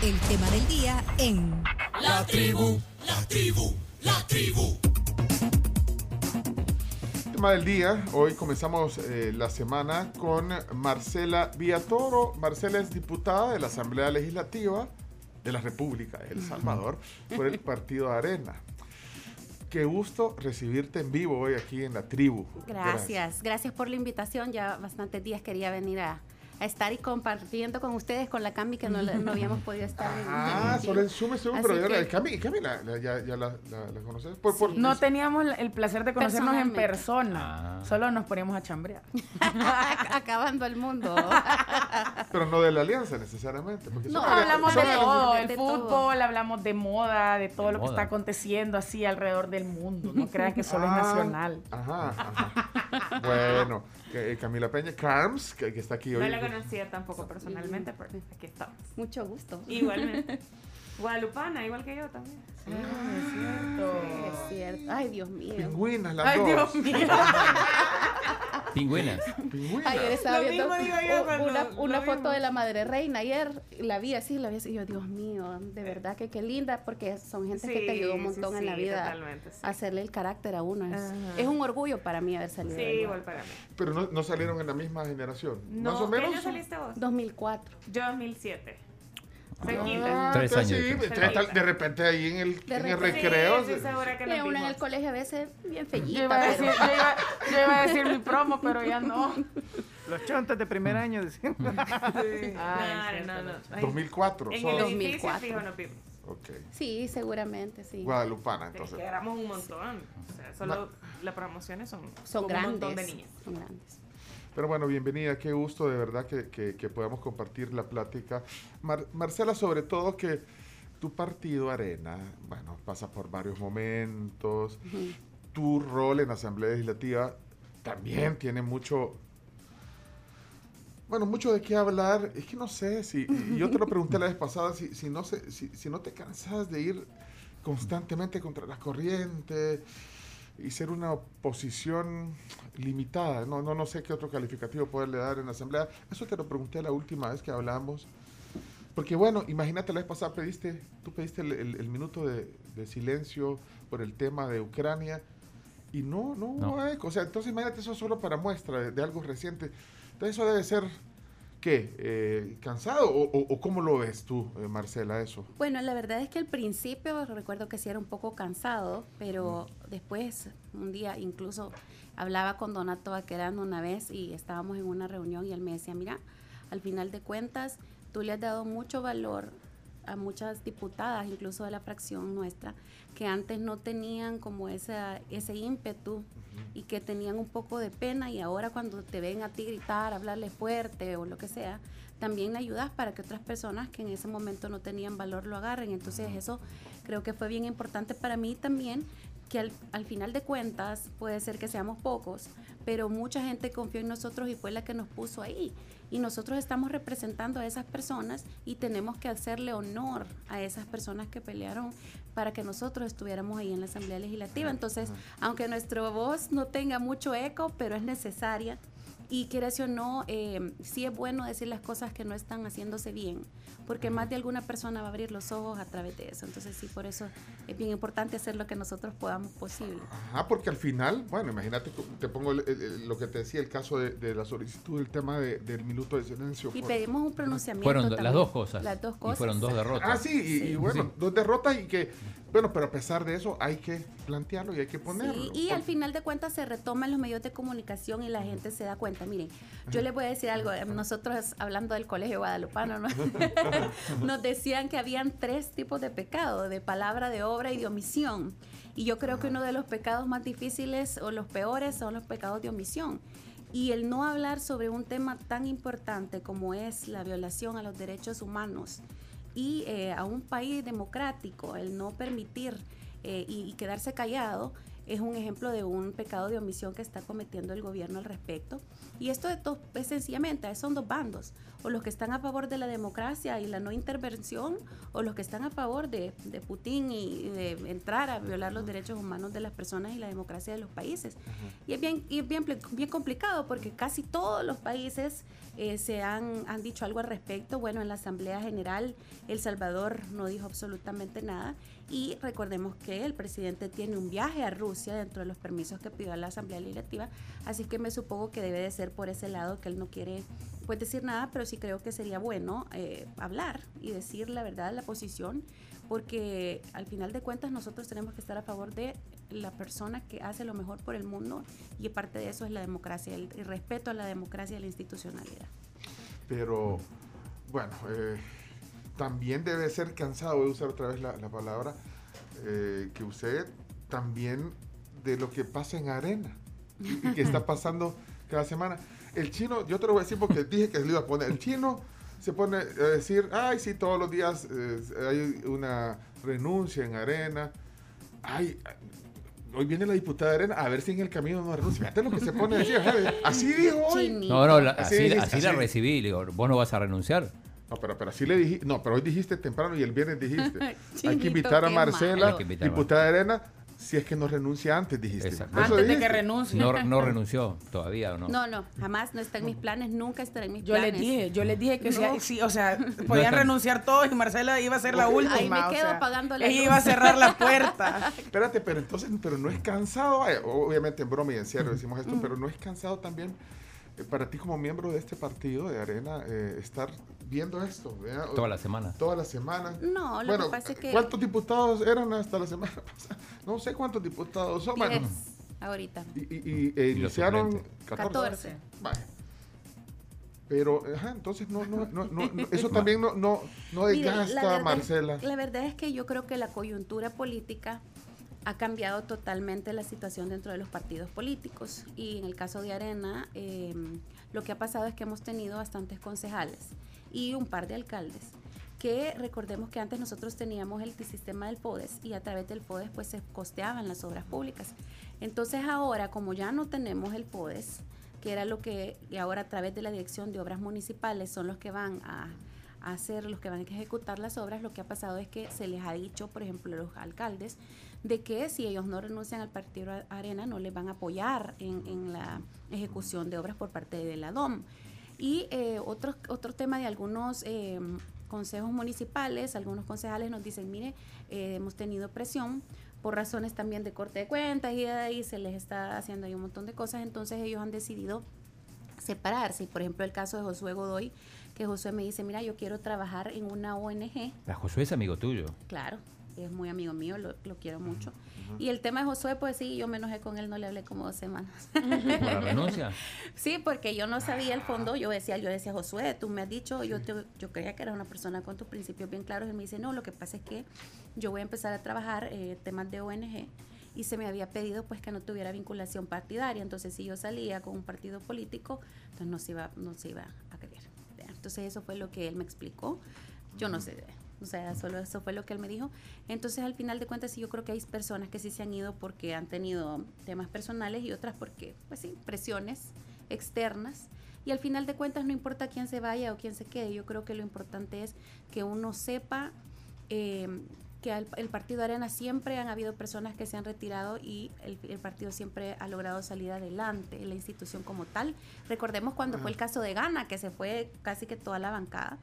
El tema del día en La tribu, la tribu, la tribu. Tema del día, hoy comenzamos eh, la semana con Marcela Villatoro. Marcela es diputada de la Asamblea Legislativa de la República de El Salvador por el Partido Arena. Qué gusto recibirte en vivo hoy aquí en la tribu. Gracias, gracias por la invitación. Ya bastantes días quería venir a, a estar y compartiendo con ustedes con la Cami que no, no habíamos podido estar. en- Ah, solo en Zoom Así pero ya que- la Cami, Cami la, la- ya, ya la, la- la conoces. Por, por- Sí. No teníamos el placer de conocernos en persona. Ah. Solo nos poníamos a chambrear. Acabando el mundo. Pero no de la alianza necesariamente. porque No, hablamos son de todo, de el todo. fútbol, hablamos de moda, de todo De lo que está aconteciendo así alrededor del mundo. No crean que solo Ah, es nacional. Ajá, ajá. Bueno, Camila Peña, Carms, que, que está aquí hoy. No la conocía tampoco personalmente, pero aquí estamos. Mucho gusto. Igualmente. Guadalupana, igual que yo también. Es cierto. Ay, Dios mío. Pingüinas, las Ay, dos. Dios mío. Pingüinas. Pingüinas. Ayer estaba Lo viendo una, lo una mismo. foto de la madre reina. Ayer la vi así, la vi así. Y yo, Dios mío, de verdad que qué linda, porque son gente que te ayudó un Sí, sí, montón en la vida a hacerle el carácter a uno. Es, es un orgullo para mí haber salido. Sí, igual para mí. Pero no, no salieron en la misma generación. No, Más o ¿qué menos. año saliste vos? 2004. Yo 2007. Ah. Tres años sí, tal- de repente ahí en el, De en el recreo. Sí, nos una en el colegio a veces bien Yo fellita. iba, a pero- decir, yo, iba, yo iba a decir mi promo, pero ya no. Los chontas de primer año, decían. Claro, no, no. Ay, 2004. En el edificio 2004. fijo nos vimos. Ok. Sí, seguramente, sí. Guadalupana, Es entonces. que éramos un montón. O sea, solo las promociones son, Son grandes. un montón de niñas. Son grandes. Pero bueno, bienvenida, qué gusto de verdad que, que- que podamos compartir la plática. Mar- Marcela, sobre todo que tu partido Arena, bueno, pasa por varios momentos, tu rol en la Asamblea Legislativa también tiene mucho, bueno, mucho de qué hablar. Es que no sé si, y yo te lo pregunté la vez pasada, si, si, no, se, si, si no te cansas de ir constantemente contra la corriente y ser una oposición limitada. No, no, no sé qué otro calificativo poderle dar en la Asamblea. Eso te lo pregunté la última vez que hablamos. Porque bueno, imagínate la vez pasada pediste, tú pediste el, el- el minuto de, de silencio por el tema de Ucrania y no, no hubo No. eco. O sea, entonces imagínate eso solo para muestra de, de algo reciente. Entonces eso debe ser, ¿qué? Eh, ¿Cansado? ¿O, cómo lo ves tú, eh, Marcela, eso? Bueno, la verdad es que al principio recuerdo que sí era un poco cansado, pero después, un día incluso hablaba con Donato Baquerano una vez y estábamos en una reunión y él me decía, mira, al final de cuentas, tú le has dado mucho valor a muchas diputadas, incluso de la fracción nuestra, que antes no tenían como esa, ese ímpetu y que tenían un poco de pena y ahora cuando te ven a ti gritar, hablarle fuerte o lo que sea, también le ayudas para que otras personas que en ese momento no tenían valor lo agarren. Entonces eso creo que fue bien importante para mí también, que al, al final de cuentas puede ser que seamos pocos, pero mucha gente confió en nosotros y fue la que nos puso ahí. Y nosotros estamos representando a esas personas y tenemos que hacerle honor a esas personas que pelearon para que nosotros estuviéramos ahí en la Asamblea Legislativa. Entonces, aunque nuestra voz no tenga mucho eco, pero es necesaria. Y quieras o no, eh, sí es bueno decir las cosas que no están haciéndose bien, porque más de alguna persona va a abrir los ojos a través de eso. Entonces sí, por eso es bien importante hacer lo que nosotros podamos posible. Ajá, porque al final, bueno, imagínate, te pongo el- el- el- lo que te decía, el caso de, de la solicitud, el tema de- del minuto de silencio. Y por- pedimos un pronunciamiento. Fueron do- las dos cosas. Las dos Y cosas. fueron dos derrotas. Ah, sí, y, y bueno, Sí. dos derrotas y que, bueno, pero a pesar de eso hay que plantearlo y hay que ponerlo. Sí, y al final de cuentas se retoman los medios de comunicación y la gente se da cuenta. Miren, yo les voy a decir algo. Nosotros, hablando del colegio guadalupano, ¿no? nos decían que habían tres tipos de pecado, de palabra, de obra y de omisión. Y yo creo que uno de los pecados más difíciles o los peores son los pecados de omisión. Y el no hablar sobre un tema tan importante como es la violación a los derechos humanos y eh, a un país democrático, el no permitir eh, y, y quedarse callado, es un ejemplo de un pecado de omisión que está cometiendo el gobierno al respecto. Y esto es, es sencillamente, son dos bandos, o los que están a favor de la democracia y la no intervención, o los que están a favor de, de Putin y de entrar a violar los derechos humanos de las personas y la democracia de los países. Y es bien, y es bien, bien complicado porque casi todos los países eh, se han, han dicho algo al respecto. Bueno, en la Asamblea General El Salvador no dijo absolutamente nada. Y recordemos que el presidente tiene un viaje a Rusia dentro de los permisos que pidió a la Asamblea Legislativa. Así que me supongo que debe de ser por ese lado que él no quiere pues decir nada, pero sí creo que sería bueno eh, hablar y decir la verdad, la posición, porque al final de cuentas nosotros tenemos que estar a favor de la persona que hace lo mejor por el mundo y parte de eso es la democracia, el, respeto a la democracia y la institucionalidad. Pero, bueno, eh, también debe ser cansado, voy a usar otra vez la, la palabra eh, que usted, también de lo que pasa en arena y, y que está pasando cada semana. El chino, yo te lo voy a decir porque dije que le iba a poner, el chino se pone a decir, ay, sí, todos los días eh, hay una renuncia en arena. Ay, hoy viene la diputada de arena, a ver si en el camino no renuncia. Fíjate lo que se pone a decir, así dijo hoy. No, no, la- Así así, la recibí. Le digo, vos no vas a renunciar. No, pero, pero así le dije, no, pero hoy dijiste temprano y el viernes dijiste. Hay que invitar a Marcela, invitar diputada de Arena, si es que no renuncia antes, dijiste. Exacto. Antes de dijiste. que renuncie. No, no renunció todavía, ¿o no? No, no, jamás no está en mis planes, nunca estará en mis Yo planes. les dije, yo les dije que sí, No. sí, o sea, podían renunciar todos y Marcela iba a ser la última. Ahí me o quedo sea, apagando la Ella iba a cerrar la puerta. Espérate, pero entonces, pero no es cansado, Vaya, obviamente en broma y en serio decimos esto, pero no es cansado también eh, para ti como miembro de este partido de Arena eh, estar viendo esto, ¿verdad? Toda la semana. Toda la semana. No, lo bueno, que pasa es que ¿cuántos diputados eran hasta la semana pasada? No sé cuántos diputados son. Bueno, 10 ahorita. y, y- y, eh, Y iniciaron suplentes. 14. 14. Vaya. Pero, ajá, entonces no, no, no, no, no, eso también no, no, no desgasta, verdad- Marcela. La verdad es que yo creo que la coyuntura política ha cambiado totalmente la situación dentro de los partidos políticos. Y en el caso de Arena, eh, lo que ha pasado es que hemos tenido bastantes concejales y un par de alcaldes. Que recordemos que antes nosotros teníamos el sistema del FODES y a través del FODES pues se costeaban las obras públicas. Entonces ahora, como ya no tenemos el FODES, que era lo que y ahora a través de la Dirección de Obras Municipales son los que van a, hacer, los que van a ejecutar las obras, lo que ha pasado es que se les ha dicho, por ejemplo, a los alcaldes, de que si ellos no renuncian al partido Arena, no les van a apoyar en, en la ejecución de obras por parte de la DOM. Y eh, otro, otro tema de algunos eh, consejos municipales, algunos concejales nos dicen, mire, eh, hemos tenido presión por razones también de corte de cuentas y de ahí se les está haciendo ahí un montón de cosas, entonces ellos han decidido separarse. Por ejemplo, el caso de Josué Godoy, que Josué me dice, mira, yo quiero trabajar en una ONG, La Josué es amigo tuyo. claro, es muy amigo mío, lo, lo quiero mucho. Y el tema de Josué, pues sí, yo me enojé con él, no le hablé como dos semanas. ¿Por la renuncia? Sí, porque yo no sabía el fondo. Yo decía, yo decía, Josué, tú me has dicho, yo, te- yo creía que eras una persona con tus principios bien claros. Y él me dice, no, lo que pasa es que yo voy a empezar a trabajar eh, temas de ONG y se me había pedido pues que no tuviera vinculación partidaria. Entonces, si yo salía con un partido político, entonces no se iba, no se iba a querer. Entonces, eso fue lo que él me explicó. Yo no sé. O sea, solo eso fue lo que él me dijo. Entonces, al final de cuentas, sí, yo creo que hay personas que sí se han ido porque han tenido temas personales y otras porque, pues sí, presiones externas. Y al final de cuentas, no importa quién se vaya o quién se quede, yo creo que lo importante es que uno sepa eh, que al- el partido Arena siempre han habido personas que se han retirado y el, el partido siempre ha logrado salir adelante, la institución como tal. Recordemos cuando fue el caso de Gana, que se fue casi que toda la bancada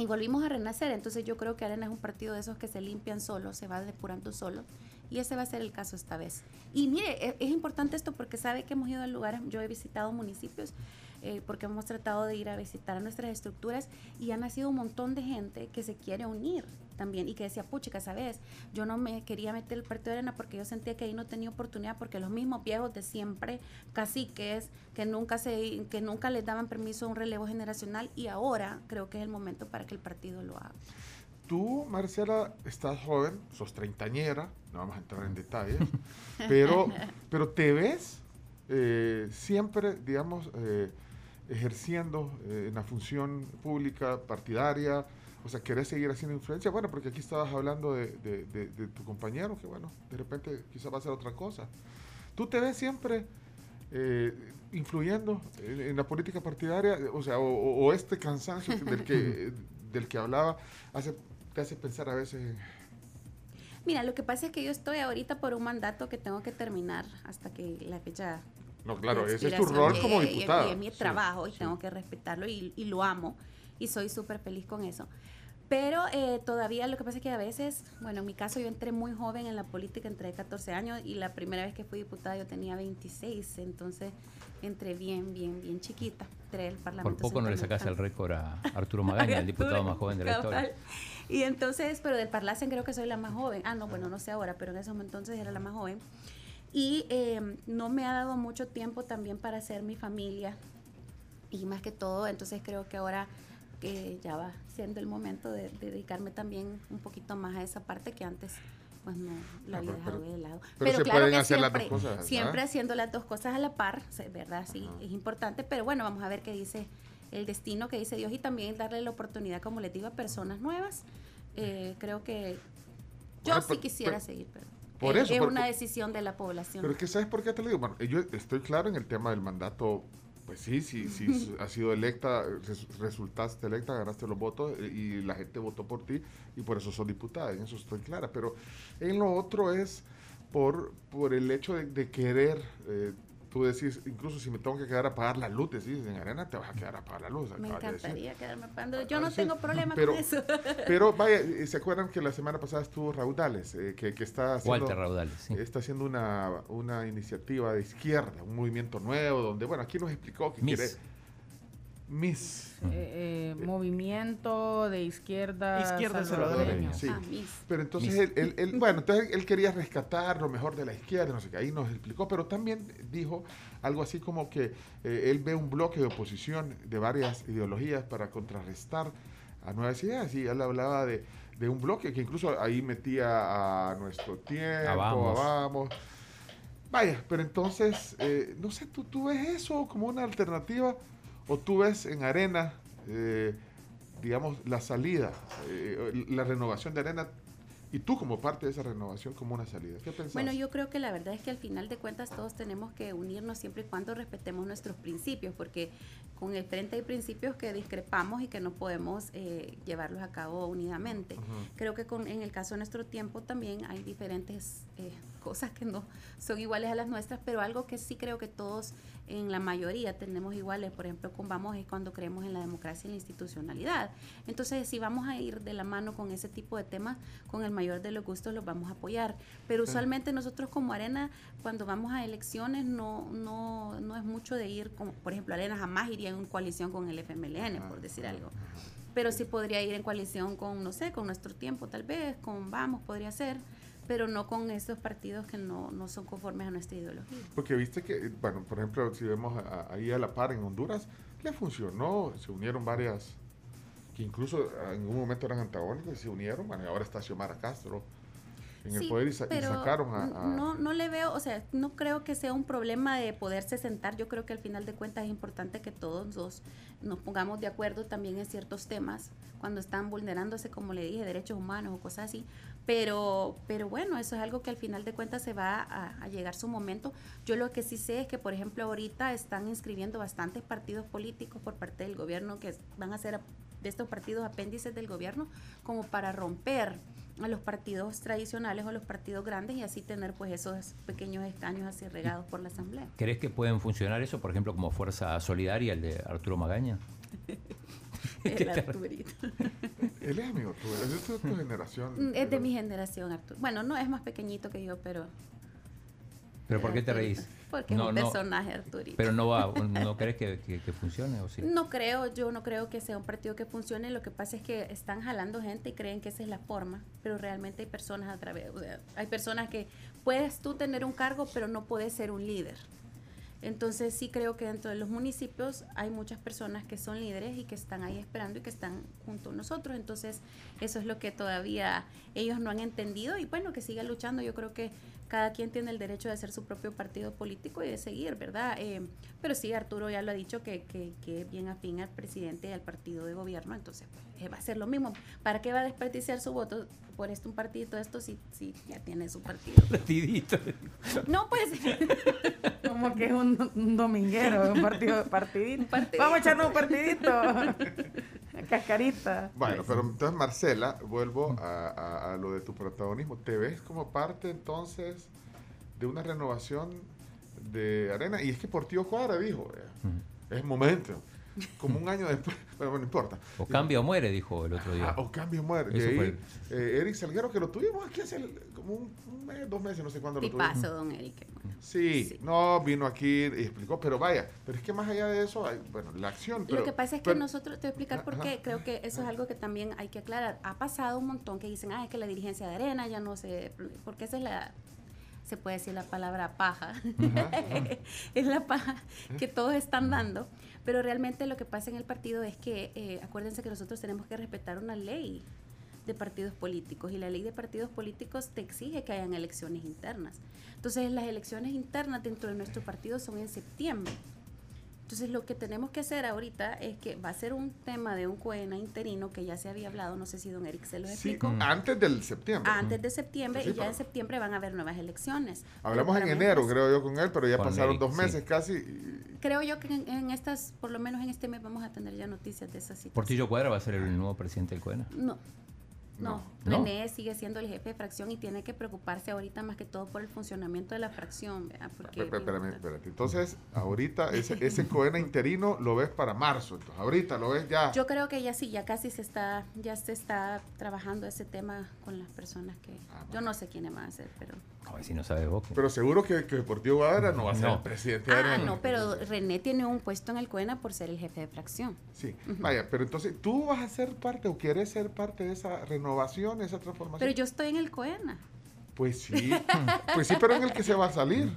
y volvimos a renacer. Entonces yo creo que Arena es un partido de esos que se limpian solo, se va depurando solo. Y ese va a ser el caso esta vez. Y mire, e- es, importante esto porque sabe que hemos ido a lugares, yo he visitado municipios, eh, porque hemos tratado de ir a visitar nuestras estructuras y ha nacido un montón de gente que se quiere unir también y que decía, puchica, ¿sabes? Yo no me quería meter el partido de arena porque yo sentía que ahí no tenía oportunidad porque los mismos viejos de siempre, caciques, que nunca, se, que nunca les daban permiso a un relevo generacional y ahora creo que es el momento para que el partido lo haga. Tú, Marcela, estás joven, sos treintañera, no vamos a entrar en detalles, pero, pero te ves eh, siempre, digamos, eh, ejerciendo eh, en la función pública partidaria, O sea, ¿querés seguir haciendo influencia? Bueno, porque aquí estabas hablando de, de- de- de tu compañero, que bueno, de repente quizás va a ser otra cosa. ¿Tú te ves siempre eh, influyendo en, en la política partidaria? O sea, o, o- este cansancio del que, del que hablaba hace, te hace pensar a veces... en- Mira, lo que pasa es que yo estoy ahorita por un mandato que tengo que terminar hasta que la fecha No, claro, ese es tu rol como diputada. Es mi Sí, trabajo y sí. tengo que respetarlo y, y lo amo y soy súper feliz con eso. Pero eh, todavía lo que pasa es que a veces, bueno, en mi caso yo entré muy joven en la política, entré 14 años y la primera vez que fui diputada yo tenía 26, entonces entré bien, bien, bien chiquita. Entré al Por Parlamento poco no le sacas el récord a Arturo Magaña, el diputado más joven de la historia. Y entonces, pero del Parlacen creo que soy la más joven. Ah, no, bueno, no sé ahora, pero en ese entonces era la más joven. Y eh, no me ha dado mucho tiempo también para hacer mi familia. Y más que todo, entonces creo que ahora que ya va siendo el momento de, de dedicarme también un poquito más a esa parte que antes pues no la Ah, había pero- dejado pero- de lado. pero se claro pueden que hacer las dos siempre, cosas, siempre haciendo las dos cosas a la par, ¿verdad? Sí, es importante, pero bueno, vamos a ver qué dice el destino que dice Dios y también darle la oportunidad, como les digo, a personas nuevas. Eh, creo que yo Bueno, sí pero- quisiera pero- seguir, pero por es, eso, es por- una decisión de la población. Pero es que, ¿sabes por qué te lo digo? Bueno, yo estoy claro en el tema del mandato. Pues sí, sí, sí, has sido electa, res- resultaste electa, ganaste los votos eh, y la gente votó por ti y por eso sos diputada, en eso estoy clara. Pero en lo otro es por, por el hecho de, de querer, eh, tú decís, incluso si me tengo que quedar a pagar la luz, decís, en arena te vas a quedar a pagar la luz. Me acabas de encantaría quedarme pagando. Yo Ah, no sí, tengo problema pero- con eso. Pero vaya, eh, ¿se acuerdan que la semana pasada estuvo Raudales, eh, que, que está haciendo... Walter Raudales, sí. Está haciendo una, una iniciativa de izquierda, un movimiento nuevo, donde, bueno, aquí nos explicó que Miss. quiere... Miss. Eh, eh, movimiento de izquierda, Izquierda salvadoreña. Sí. Ah. Pero entonces, Miss. él, él- él- bueno, entonces él quería rescatar lo mejor de la izquierda, no sé qué, ahí nos explicó, pero también dijo algo así como que eh, él ve un bloque de oposición de varias ideologías para contrarrestar a nuevas ideas, y él hablaba de, de un bloque que incluso ahí metía a nuestro tiempo, a Vamos. Vamos. Vaya, pero entonces, eh, no sé, ¿tú, ¿tú ves eso como una alternativa o tú ves en Arena, eh, digamos, la salida, eh, la renovación de Arena y tú como parte de esa renovación como una salida? ¿Qué pensás? Bueno, yo creo que la verdad es que al final de cuentas todos tenemos que unirnos siempre y cuando respetemos nuestros principios, porque con el frente hay principios que discrepamos y que no podemos eh, llevarlos a cabo unidamente. Creo que con, en el caso de nuestro tiempo también hay diferentes eh, cosas que no son iguales a las nuestras, pero algo que sí creo que todos en la mayoría tenemos iguales, por ejemplo, con Vamos es cuando creemos en la democracia y la institucionalidad. Entonces, si vamos a ir de la mano con ese tipo de temas, con el mayor de los gustos los vamos a apoyar. Pero usualmente nosotros como Arena, cuando vamos a elecciones, no, no, no es mucho de ir, como, por ejemplo, Arena jamás iría en coalición con el FMLN, por decir algo. pero sí podría ir en coalición con, no sé, con nuestro tiempo tal vez, con Vamos podría ser, pero no con esos partidos que no, no son conformes a nuestra ideología. Porque viste que, bueno, por ejemplo, si vemos a- ahí a la par en Honduras, le funcionó, se unieron varias, que incluso en un momento eran antagónicos y se unieron, bueno, ahora está Xiomara Castro en el Sí, poder y, sa- y pero sacaron a... a- No, no le veo, o sea, no creo que sea un problema de poderse sentar. Yo creo que al final de cuentas es importante que todos dos nos pongamos de acuerdo también en ciertos temas cuando están vulnerándose, como le dije, derechos humanos o cosas así. Pero, pero bueno, eso es algo que al final de cuentas se va a, a llegar su momento. Yo lo que sí sé es que, por ejemplo, ahorita están inscribiendo bastantes partidos políticos por parte del gobierno que van a ser de estos partidos apéndices del gobierno como para romper a los partidos tradicionales o los partidos grandes y así tener pues esos pequeños escaños así regados por la asamblea. ¿Crees que pueden funcionar eso, por ejemplo, como fuerza solidaria, el de Arturo Magaña? El Arturito. Él es amigo tuyo, es de tu generación. Mm, Es de mi generación, Arturo. Bueno, no es más pequeñito que yo, pero... ¿Pero por qué te reís? Porque No, es un no, personaje, Arturito. Pero no va, ¿no crees que, que- que funcione o sí? No creo, yo no creo que sea un partido que funcione. Lo que pasa es que están jalando gente y creen que esa es la forma, pero realmente hay personas a través, o sea, hay personas que puedes tú tener un cargo, pero no puedes ser un líder. Entonces sí creo que dentro de los municipios hay muchas personas que son líderes y que están ahí esperando y que están junto a nosotros. Entonces eso es lo que todavía ellos no han entendido y bueno, que sigan luchando. Yo creo que cada quien tiene el derecho de hacer su propio partido político y de seguir, ¿verdad? Eh, pero sí, Arturo ya lo ha dicho que, que, que bien afín al presidente y al partido de gobierno, entonces pues, eh, va a ser lo mismo. ¿Para qué va a desperdiciar su voto por esto un partidito esto si, si ya tiene su partido? Partidito. No, pues Como que es un, un dominguero, un partido, partidito. Un partidito. Vamos a echarnos un partidito. Cascarita. Bueno, pero entonces Marcela, vuelvo a, a- a lo de tu protagonismo. ¿Te ves como parte entonces de una renovación de arena? Y es que Portillo Cuadra dijo, eh, es momento. Como un año después, pero bueno, no importa. O cambia o muere, dijo el otro día. Ah, o muere. Eso Que fue ahí, eh, Eric Salguero, que lo tuvimos aquí hace el- como un, un mes, dos meses, no sé cuándo lo tuvimos. tipazo, don Eric. Sí, Sí. no, vino aquí y explicó, pero vaya, pero es que más allá de eso, hay, bueno, la acción. Pero, lo que pasa es que pero- nosotros, te voy a explicar por qué, creo que eso es algo que también hay que aclarar. Ha pasado un montón que dicen, ah, es que la dirigencia de arena ya no sé, porque esa es la, se puede decir la palabra paja, es la paja que todos están dando, pero realmente lo que pasa en el partido es que, eh, acuérdense que nosotros tenemos que respetar una ley de partidos políticos y la ley de partidos políticos te exige que hayan elecciones internas. Entonces las elecciones internas dentro de nuestro partido son en septiembre. Entonces lo que tenemos que hacer ahorita es que va a ser un tema de un COENA interino que ya se había hablado, no sé si don Eric se lo Sí, explicó, antes del septiembre. antes de septiembre Sí, y ya en septiembre van a haber nuevas elecciones. Hablamos en enero, creo yo, con él, pero ya Con pasaron Eric, dos sí. meses casi. y- Creo yo que en, en estas, por lo menos en este mes vamos a tener ya noticias de esa situación. Portillo Cuadra va a ser el nuevo presidente del COENA. No. No, No. René sigue siendo el jefe de fracción y tiene que preocuparse ahorita más que todo por el funcionamiento de la fracción. ¿verdad? Porque Espérate, espérame, espérate. Entonces, ahorita ese, ese coena interino lo ves para marzo. Entonces, ahorita lo ves ya. Yo creo que ya sí, ya casi se está, ya se está trabajando ese tema con las personas que, Ah, yo no sé quiénes van a ser, pero. Como si no sabes vos. Pero seguro que, que Deportivo Guadalajara no va a ser No. el presidente de Ah, no, pero René tiene un puesto en el COENA por ser el jefe de fracción. Sí, vaya, pero entonces, ¿tú vas a ser parte o quieres ser parte de esa renovación, esa transformación? Pero yo estoy en el COENA. Pues sí, pues sí, pero en el que se va a salir.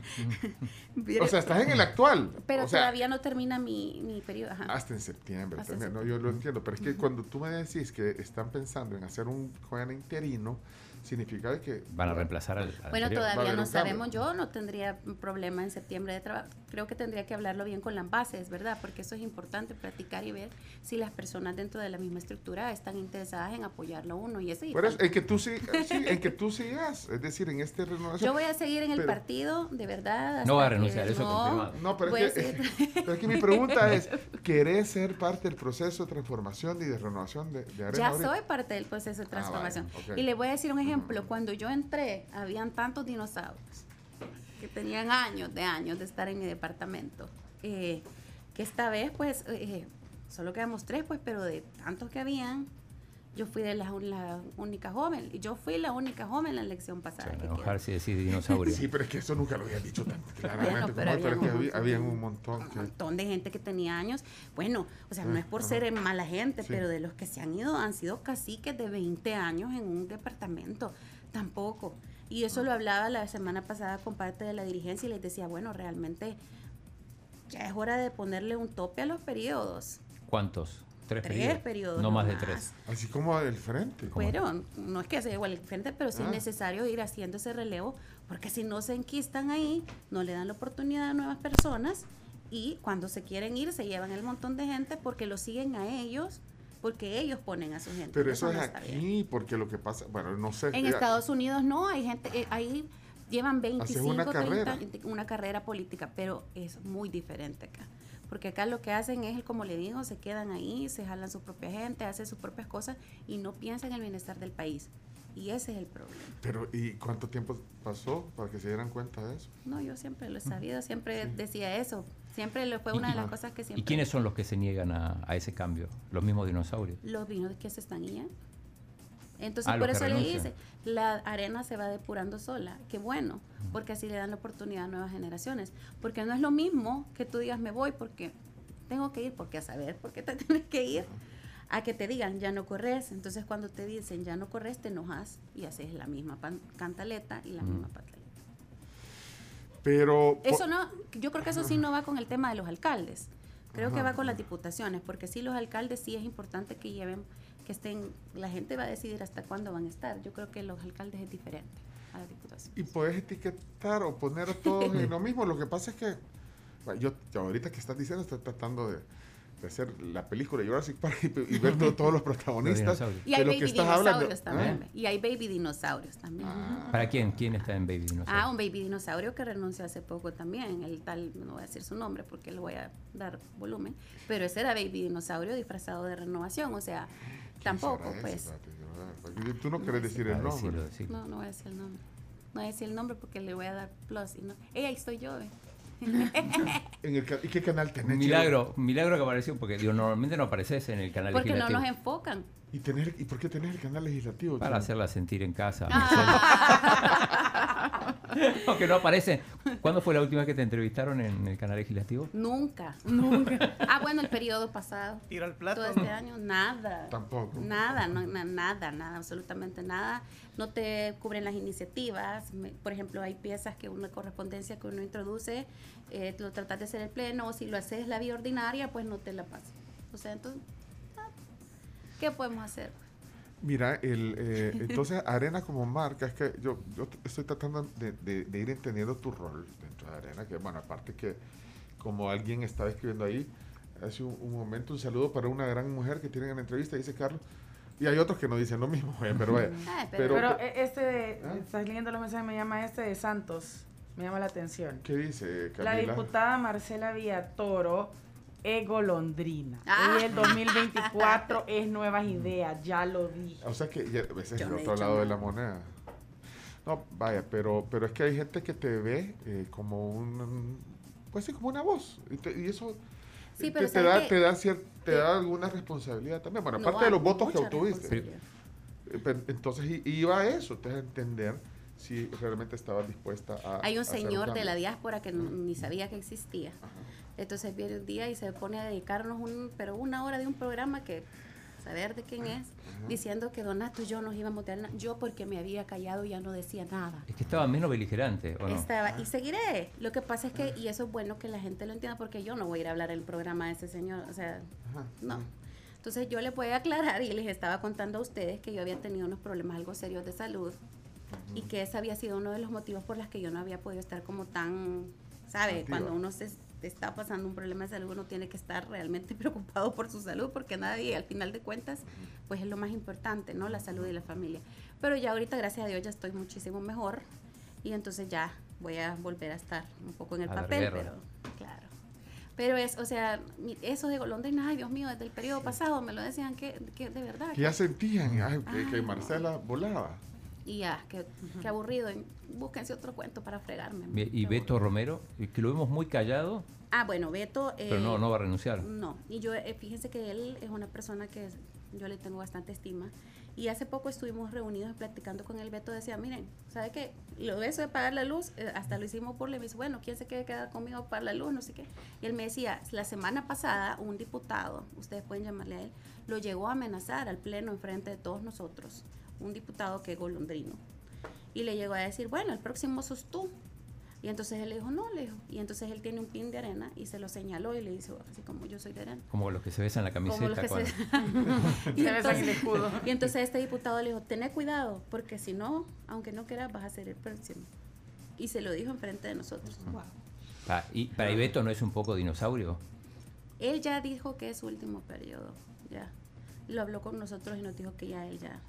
O sea, estás en el actual. pero o sea, todavía no termina mi, mi periodo. Ajá. Hasta en septiembre Hasta ¿no? Yo lo entiendo, pero es que cuando tú me decís que están pensando en hacer un Coena interino, significa de que... Van a reemplazar al, al Bueno, anterior. Todavía no sabemos. Yo no tendría problema en septiembre de trabajo. Creo que tendría que hablarlo bien con las bases, ¿verdad? Porque eso es importante, platicar y ver si las personas dentro de la misma estructura están interesadas en apoyarlo uno. Y eso, Pero es- en que tú sí, sí, en que tú sigas, es decir, en este renovación. Yo voy a seguir en el Pero- partido, de verdad. No va a renunciar, eso confirmado. No, pero es, que, pero es que mi pregunta es, ¿querés ser parte del proceso de transformación y de renovación de, de Arena Ya ahorita? soy parte del proceso de Ah, transformación. vale. Y le voy a decir un ejemplo. Cuando yo entré, habían tantos dinosaurios que tenían años de años de estar en mi departamento. eh, que esta vez, pues, eh, solo quedamos tres, pues, pero de tantos que habían, yo fui de la, la única joven. Y yo fui la única joven en la elección Se pasada. van a que enojar quedó. si decís dinosaurio. Sí, pero es que eso nunca lo había dicho tan claramente. Bueno, pero que había, un montón. un Que, montón de gente que tenía años. Bueno, o sea, no es por Ajá. ser mala gente, Sí. pero de los que se han ido han sido caciques de 20 años en un departamento. Tampoco. Y eso lo hablaba la semana pasada con parte de la dirigencia y les decía, bueno, realmente ya es hora de ponerle un tope a los periodos. ¿Cuántos? ¿Tres, Tres periodos? periodos No más de tres. así como el frente. Pero no es que sea igual el frente, pero sí Ah. es necesario ir haciendo ese relevo, porque si no se enquistan ahí, no le dan la oportunidad a nuevas personas y cuando se quieren ir se llevan el montón de gente porque lo siguen a ellos, porque ellos ponen a su gente. Pero eso es no está bien. aquí, porque lo que pasa, bueno, no sé. En ya- Estados Unidos no, hay gente, eh, ahí llevan 25, una 30, carrera. una carrera política, pero es muy diferente acá. Porque acá lo que hacen es, como le digo, se quedan ahí, se jalan su propia gente, hacen sus propias cosas y no piensan en el bienestar del país. Y ese es el problema. Pero, ¿y cuánto tiempo pasó para que se dieran cuenta de eso? No, yo siempre lo he sabido, siempre decía eso. Siempre lo fue una de las cosas que siempre... ¿Y quiénes son los que se niegan a, a ese cambio? Los mismos dinosaurios. Los vinos que se están yendo. Entonces, Ah, por eso le dice, la arena se va depurando sola. Qué bueno, porque así le dan la oportunidad a nuevas generaciones. Porque no es lo mismo que tú digas, me voy porque tengo que ir, porque a saber por qué te tienes que ir, a que te digan, ya no corres. Entonces, cuando te dicen, ya no corres, te enojas y haces la misma pan- cantaleta y la misma pataleta. Pero... Eso no, yo creo que eso sí no va con el tema de los alcaldes. Creo que va con las diputaciones, porque sí los alcaldes sí es importante que lleven, que estén, la gente va a decidir hasta cuándo van a estar. Yo creo que los alcaldes es diferente. a la diputación. Y puedes etiquetar o poner a todos en lo mismo. Lo que pasa es que bueno, yo, yo ahorita que estás diciendo estoy tratando de, de hacer la película Jurassic Park y, y ver to- todos los protagonistas. Y de hay lo baby que estás hablando. dinosaurios también. ¿Ah? Y hay baby dinosaurios también. ¿Para quién? ¿Quién está en Baby Dinosaurio? Ah, un baby dinosaurio que renunció hace poco también, el tal, no voy a decir su nombre porque le voy a dar volumen, pero ese era baby dinosaurio disfrazado de renovación, o sea, ¿Quién tampoco, pues. Porque Tú no querés decir el nombre. No, no voy a decir el nombre. No voy a decir el nombre porque le voy a dar plus. Y no. ¡Ey, ahí estoy yo! eh! En el ¿Y qué canal tenés? Milagro, milagro que apareció, porque digo, normalmente no apareces en el canal Porque no legislativo. nos enfocan. ¿Y, tener, ¿Y por qué tenés el canal legislativo? Para hacerla sentir en casa. Ah. Aunque no aparece. ¿Cuándo fue la última vez que te entrevistaron en el canal legislativo? Nunca. Nunca. Ah, bueno, el periodo pasado. Tiro al plato. Todo este año, nada. Tampoco. Nada, no, na- nada, nada, absolutamente nada. No te cubren las iniciativas. Me- por ejemplo, hay piezas que una correspondencia que uno introduce, eh, lo tratas de hacer el pleno, o si lo haces la vía ordinaria, pues no te la pasan. O sea, entonces, ah, ¿qué podemos hacer? Mira, el, eh, entonces Arena como marca, es que yo, yo estoy tratando de, de- de ir entendiendo tu rol dentro de Arena, que bueno, aparte que como alguien estaba escribiendo ahí, hace un, un momento un saludo para una gran mujer que tienen en la entrevista, dice Carlos, y hay otros que no dicen lo mismo, eh, pero vaya. Ay, Pero- Pero e- este, de- ¿Ah? estás leyendo los mensajes, me llama este de Santos. Me llama la atención. ¿Qué dice La Camila? diputada Marcela Villatoro es golondrina. Ah. Y el 2024 es nuevas ideas, ya lo dije. O sea que ya, ese es Yo el otro lado de la moneda. No, vaya, pero, pero es que hay gente que te ve eh, como un, pues sí, como una voz. Y, te- y eso Sí, te- pero te, ¿sabes da, te, da cier- te Sí. da alguna responsabilidad también. Bueno, No, aparte de los votos que obtuviste. Eh, Entonces iba a eso, te da a entender si realmente estabas dispuesta a... Hay un señor de la diáspora que no- ni sabía que existía. Entonces viene un día y se pone a dedicarnos un, pero una hora de un programa que saber de quién es, diciendo que Donato y yo nos íbamos de yo porque me había callado ya no decía nada. Es que estaba menos beligerante, ¿o no? Estaba, y seguiré. Lo que pasa es que, y eso es bueno que la gente lo entienda, porque yo no voy a ir a hablar en el programa de ese señor, o sea, Ajá. no. Entonces yo les voy a aclarar y les estaba contando a ustedes que yo había tenido unos problemas algo serios de salud y que ese había sido uno de los motivos por los que yo no había podido estar como tan, ¿sabe? Activa. Cuando uno se te está pasando un problema de salud, uno tiene que estar realmente preocupado por su salud porque nadie, al final de cuentas, pues es lo más importante, ¿no? La salud y la familia. Pero ya ahorita, gracias a Dios, ya estoy muchísimo mejor y entonces ya voy a volver a estar un poco en el A papel, pero claro. Pero es, o sea, eso de golondrina, ay Dios mío, desde el periodo pasado me lo decían que, que de verdad. Que ya sentían ay, que, que. Marcela volaba. Y ya, qué, qué aburrido. Búsquense otro cuento para fregarme. Y. Beto Romero, eh, que lo vemos muy callado, Ah, bueno, Beto. pero eh, no, no va a renunciar. No, y yo, eh, fíjense que él es una persona que yo le tengo bastante estima. Y hace poco estuvimos reunidos y platicando con el Beto. Decía, miren, ¿sabe qué? Lo de eso de pagar la luz, eh, hasta lo hicimos por le me dice, bueno, ¿quién se quiere quedar conmigo a pagar la luz? No sé qué. Y él me decía, la semana pasada, un diputado, ustedes pueden llamarle a él, lo llegó a amenazar al pleno enfrente de todos nosotros. Un diputado que es golondrino. Y le llegó a decir, bueno, el próximo sos tú. Y entonces él le dijo, no, le dijo. Y entonces él tiene un pin de arena y se lo señaló y le dice, así como yo soy de arena. Como los que se besan la Como los camiseta. que cuando- se... y, Se besan el entonces, escudo. y entonces este diputado le dijo, tené cuidado, porque si no, aunque no quieras, vas a ser el próximo. Y se lo dijo enfrente de nosotros. Ah, y para y Beto no es un poco dinosaurio. Él ya dijo que es su último periodo, ya. Lo habló con nosotros y nos dijo que ya él ya...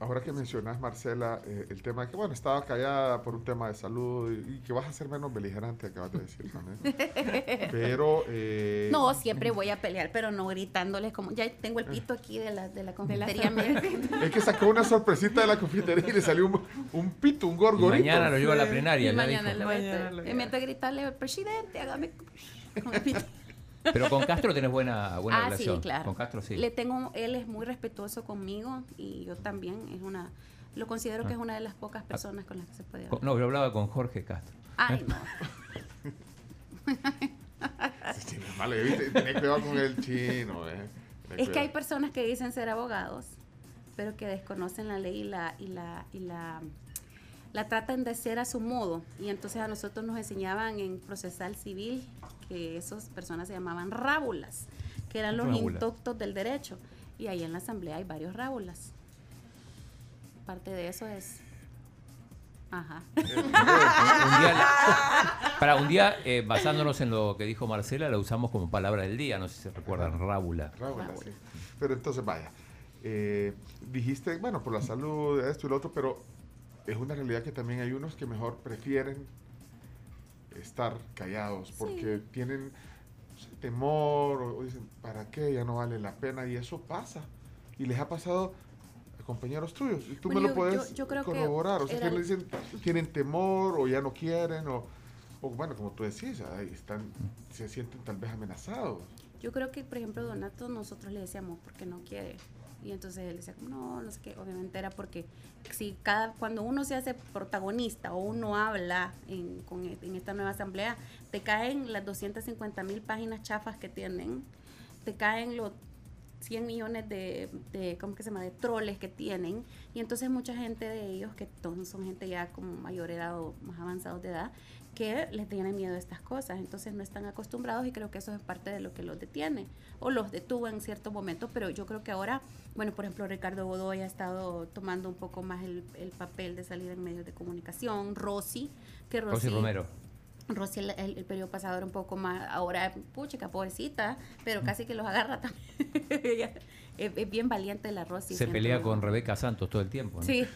Ahora que mencionas, Marcela, eh, el tema de que, bueno, estaba callada por un tema de salud y, y que vas a ser menos beligerante, acabas de decir también. Pero... eh, No, siempre voy a pelear, pero no gritándoles como... Ya tengo el pito aquí de la, de la confitería. Es que sacó una sorpresita de la confitería y le salió un, un pito, un Y gorgorito. mañana lo llevo a la plenaria. Y mañana dijo. le voy a estar- lo en vez de gritarle, presidente, hágame con el pito. Pero con Castro tenés buena, buena ah, relación. sí, claro. Con Castro sí. Le tengo, él es muy respetuoso conmigo y yo también. Es una, lo considero que es una de las pocas personas con las que se puede Con- hablar. No, yo hablaba con Jorge Castro. Ay, no. Sí, malo, ¿viste? Tenés cuidado con el chino, eh. Es que hay personas que dicen ser abogados, pero que desconocen la ley y la, y la, y la, la tratan de hacer a su modo. Y entonces a nosotros nos enseñaban en procesal civil que esas personas se llamaban rábulas, que eran los Rábulas. inductos del derecho. Y ahí en la asamblea hay varios rábulas. Parte de eso es Ajá. Un día- para un día, eh, basándonos en lo que dijo Marcela, la usamos como palabra del día, no sé si se recuerdan, rábula. Rábula, sí. Pero entonces, vaya, eh, dijiste, bueno, por la salud, esto y lo otro, pero es una realidad que también hay unos que mejor prefieren estar callados porque tienen no sé, temor o, o dicen, ¿para qué? Ya no vale la pena y eso pasa. Y les ha pasado a compañeros tuyos. Y tú Bueno, me lo yo- puedes yo- yo creo que corroborar. o sea, que le dicen, tienen temor o ya no quieren o, o bueno, como tú decís, ahí están, se sienten tal vez amenazados. Yo creo que, por ejemplo, Donato, nosotros le decíamos, porque no quiere. Y entonces él decía, no, no sé qué. Obviamente era porque si cada, cuando uno se hace protagonista o uno habla en, con, e- en esta nueva asamblea, te caen las 250 mil páginas chafas que tienen, te caen los 100 millones de, ¿cómo se llama?, de troles que tienen. Y entonces mucha gente de ellos, que son gente ya como mayor edad o más avanzados de edad, que les tienen miedo a estas cosas. Entonces no están acostumbrados y creo que eso es parte de lo que los detiene o los detuvo en ciertos momentos. Pero yo creo que ahora, bueno, por ejemplo, Ricardo Godoy ha estado tomando un poco más el, el papel de salir en medios de comunicación. Rosy, que Rosy Romero. Rosy el, el- el periodo pasado era un poco más, ahora, puchica, pobrecita, pero casi que los agarra también. Es, es bien valiente la Rosy. Se pelea con Rebeca Santos todo el tiempo. ¿no? Sí,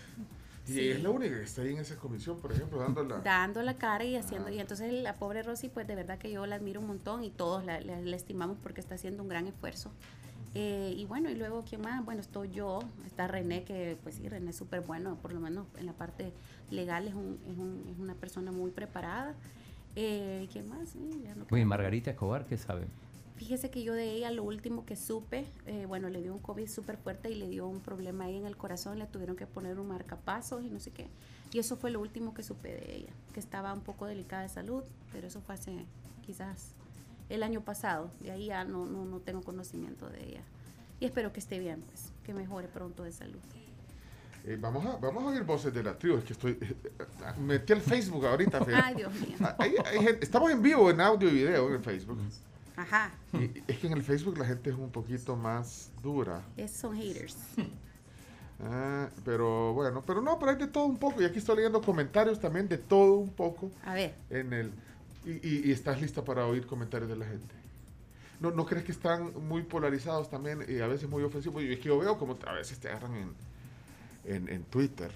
Y Sí. es la única que está ahí en esa comisión, por ejemplo, dando la... dando la cara y haciendo, y entonces la pobre Rosy, pues de verdad que yo la admiro un montón y todos la, la- la estimamos porque está haciendo un gran esfuerzo. Eh, y bueno, y luego, ¿quién más? Bueno, estoy yo, está René, que pues sí, René es súper bueno, por lo menos en la parte legal es, un, es, un- es una persona muy preparada. Eh, ¿Quién más? Ya no creo. Margarita Escobar, ¿qué sabe? Fíjese que yo de ella lo último que supe, eh, bueno, le dio un COVID súper fuerte y le dio un problema ahí en el corazón, le tuvieron que poner un marcapasos y no sé qué. Y eso fue lo último que supe de ella, que estaba un poco delicada de salud, pero eso fue hace quizás el año pasado. De ahí ya no, no, no tengo conocimiento de ella. Y espero que esté bien, pues, que mejore pronto de salud. Eh, vamos, a, vamos a oír voces de la tribu, es que estoy... eh, metí el Facebook ahorita. Ay, Dios mío. Ah, hay- hay gente- estamos en vivo en audio y video en el Facebook. Ajá, Y es que en el Facebook la gente es un poquito más dura. es, son haters. Ah, pero bueno, pero no, pero hay de todo un poco. Y aquí estoy leyendo comentarios también de todo un poco A ver, en el... Y, y- estás lista para oír comentarios de la gente. ¿No, ¿No crees que están muy polarizados también y a veces muy ofensivos? Y es que yo veo como a veces te agarran en, en, en Twitter.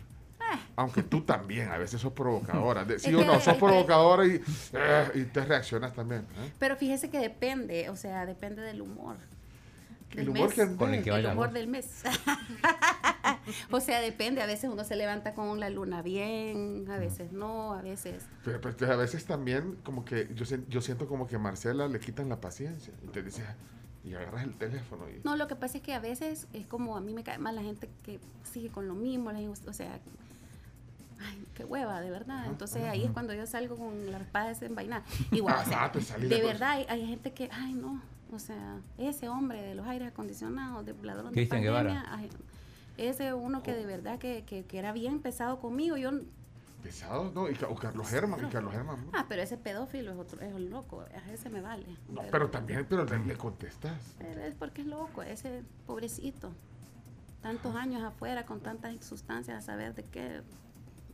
Aunque tú también a veces sos provocadora. De- sí o no, sos provocadora y, eh, y te reaccionas también. ¿eh? pero fíjese que depende, o sea, depende del humor. El humor mes. que Con el que el humor del mes. o sea, depende. A veces uno se levanta con la luna bien, a veces no, a veces. Pero, pues, a veces también como que yo, yo siento como que a Marcela le quitan la paciencia. Y te dice, y agarras el teléfono y... No, lo que pasa es que a veces es como a mí me cae mal la gente que sigue con lo mismo, la gente- o sea, ay, qué hueva, de verdad. Entonces ahí es cuando yo salgo con la espada desenvainada. Igual, o sea, Ajá, te salí de de verdad hay, hay gente que, ay, no, o sea, ese hombre de los aires acondicionados, de ladrón de Cristian pandemia, Guevara. ay, ese uno que de verdad que, que, que era bien pesado conmigo, yo Pesados, ¿no? Y, o Carlos Herman, y Carlos Herman. ¿no? Ah, pero ese pedófilo es otro, es un loco, a ese me vale. No, pero también, pero le, le contestas. Pero es porque es loco, ese pobrecito. Tantos años afuera con tantas sustancias, a saber de qué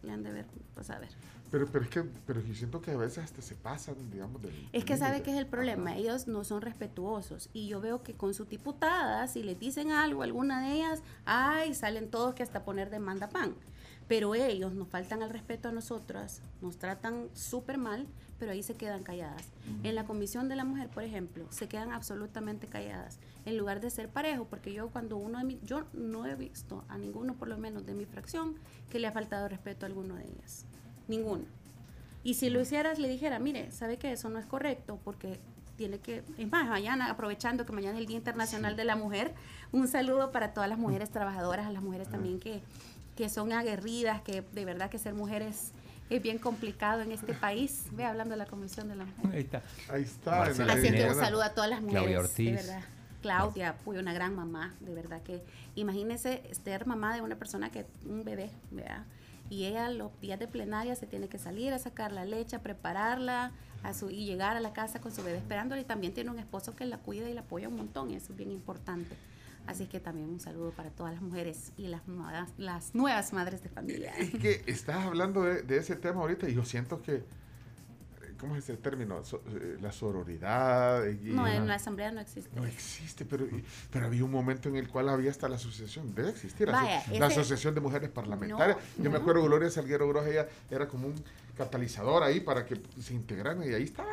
le han de ver, pues a ver. Pero, pero es que, pero yo siento que a veces hasta se pasan, digamos, del... Es que sabe que es el problema, Ajá. ellos no son respetuosos y yo veo que con sus diputadas, si les dicen algo, alguna de ellas, ay, salen todos que hasta poner demanda pan. Pero ellos nos faltan al respeto a nosotras, nos tratan súper mal, pero ahí se quedan calladas. En la Comisión de la Mujer, por ejemplo, se quedan absolutamente calladas, en lugar de ser parejo, porque yo cuando uno de mi, yo no he visto a ninguno, por lo menos de mi fracción, que le ha faltado respeto a alguno de ellas. Ninguno. Y si lo hicieras, le dijera, mire, sabe que eso no es correcto porque tiene que, es más, mañana, aprovechando que mañana es el Día Internacional de la Mujer, un saludo para todas las mujeres trabajadoras, a las mujeres también que, que son aguerridas, que de verdad que ser mujeres es bien complicado en este país. Ve hablando de la Comisión de la Mujer. Ahí está. Ahí está. Así es que un saludo a todas las mujeres. Claudia De Ortiz. verdad. Claudia, fue una gran mamá, de verdad que imagínese ser mamá de una persona que un bebé, ¿verdad? Y ella los días de plenaria se tiene que salir a sacar la leche, a prepararla a su, y llegar a la casa con su bebé esperándola y también tiene un esposo que la cuida y la apoya un montón y eso es bien importante. Así que también un saludo para todas las mujeres y las, nuevas- las nuevas madres de familia. Es que estás hablando de ese tema ahorita y yo siento que, ¿cómo es ese término? So- eh, la sororidad. y- No, en la asamblea no existe. No existe, pero, pero había un momento en el cual había hasta la asociación, debe existir, la, Vaya, aso- la ese- asociación de mujeres parlamentarias. No, Yo me no. acuerdo que Gloria Salguero Gross, ella era como un catalizador ahí para que se integraran y ahí estaban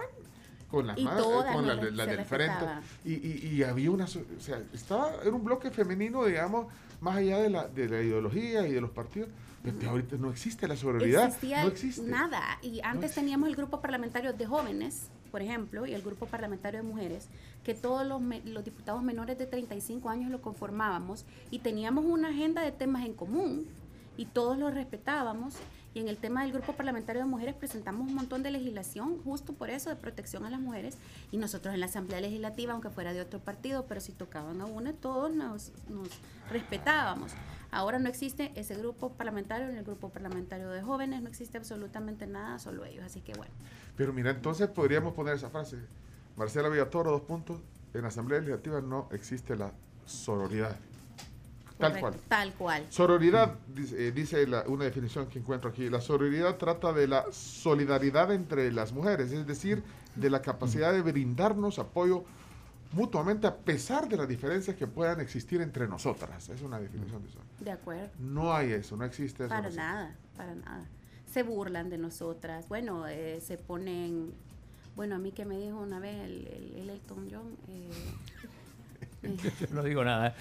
con las todas con la, la se del frente. Y, y, y había una, o sea, estaba, era un bloque femenino, digamos, más allá de la, de la ideología y de los partidos. Pero ahorita no existe la sororidad. existía no existe. nada. Y antes existe. teníamos el grupo parlamentario de jóvenes, por ejemplo, y el grupo parlamentario de mujeres, que todos los, los diputados menores de 35 años lo conformábamos y teníamos una agenda de temas en común y todos lo respetábamos. Y en el tema del grupo parlamentario de mujeres presentamos un montón de legislación justo por eso, de protección a las mujeres. Y nosotros en la Asamblea Legislativa, aunque fuera de otro partido, pero si tocaban a una, todos nos, nos respetábamos. Ahora no existe ese grupo parlamentario, ni el grupo parlamentario de jóvenes, no existe absolutamente nada, solo ellos. Así que bueno, Pero mira, entonces podríamos poner esa frase. Marcela Villatoro, dos puntos. En la Asamblea Legislativa no existe la sororidad. Tal correcto, cual. Tal cual. Sororidad, dice, eh, dice la- una definición que encuentro aquí, la sororidad trata de la solidaridad entre las mujeres, es decir, de la capacidad de brindarnos apoyo mutuamente a pesar de las diferencias que puedan existir entre nosotras. Es una definición de eso. De acuerdo. No hay eso, no existe eso. Para no existe. nada, para nada. Se burlan de nosotras. Bueno, eh, se ponen. Bueno, a mí que me dijo una vez el, el- el Elton John. eh, eh, Yo no digo nada.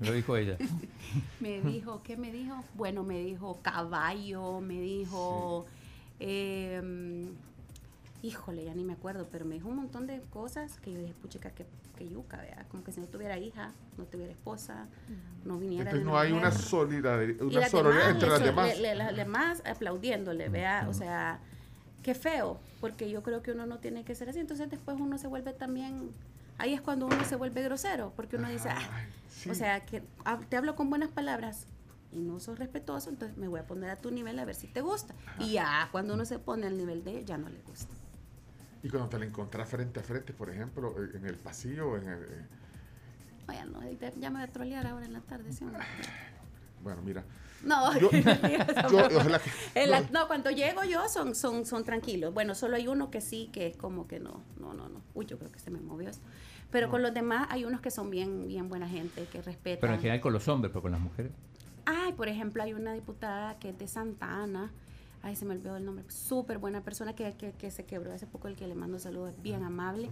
Lo dijo ella. me dijo, ¿qué me dijo? Bueno, me dijo caballo, me dijo. eh, híjole, ya ni me acuerdo, pero me dijo un montón de cosas que yo dije, puchica, que, que yuca, vea. Como que si no tuviera hija, no tuviera esposa, no viniera. Entonces de no hay una solidaridad, Y una las demás, entre le las demás. le- le- las demás aplaudiéndole, vea, o sea, qué feo, porque yo creo que uno no tiene que ser así. Entonces después uno se vuelve también, ahí es cuando uno se vuelve grosero, porque uno dice, "Ah", sí. o sea, que te hablo con buenas palabras y no sos respetuoso, entonces me voy a poner a tu nivel a ver si te gusta. Y ya cuando uno se pone al nivel de él, ya no le gusta. Y cuando te la encontrás frente a frente, por ejemplo, eh, en el pasillo, en el, eh, Oye, no, ya me voy a trolear ahora en la tarde, bueno, mira, No, Yo- yo, la- no, cuando llego yo son, son, son tranquilos. Bueno, solo hay uno que sí, que es como que no, no, no, no. Uy, yo creo que se me movió esto. Pero con los demás hay unos que son bien, bien buena gente, que respetan. Pero en general con los hombres, pero con las mujeres. Ay, por ejemplo, hay una diputada que es de Santa Ana. Ay, se me olvidó el nombre. Súper buena persona que, que, que se quebró hace poco, el que le mando saludos, es bien amable.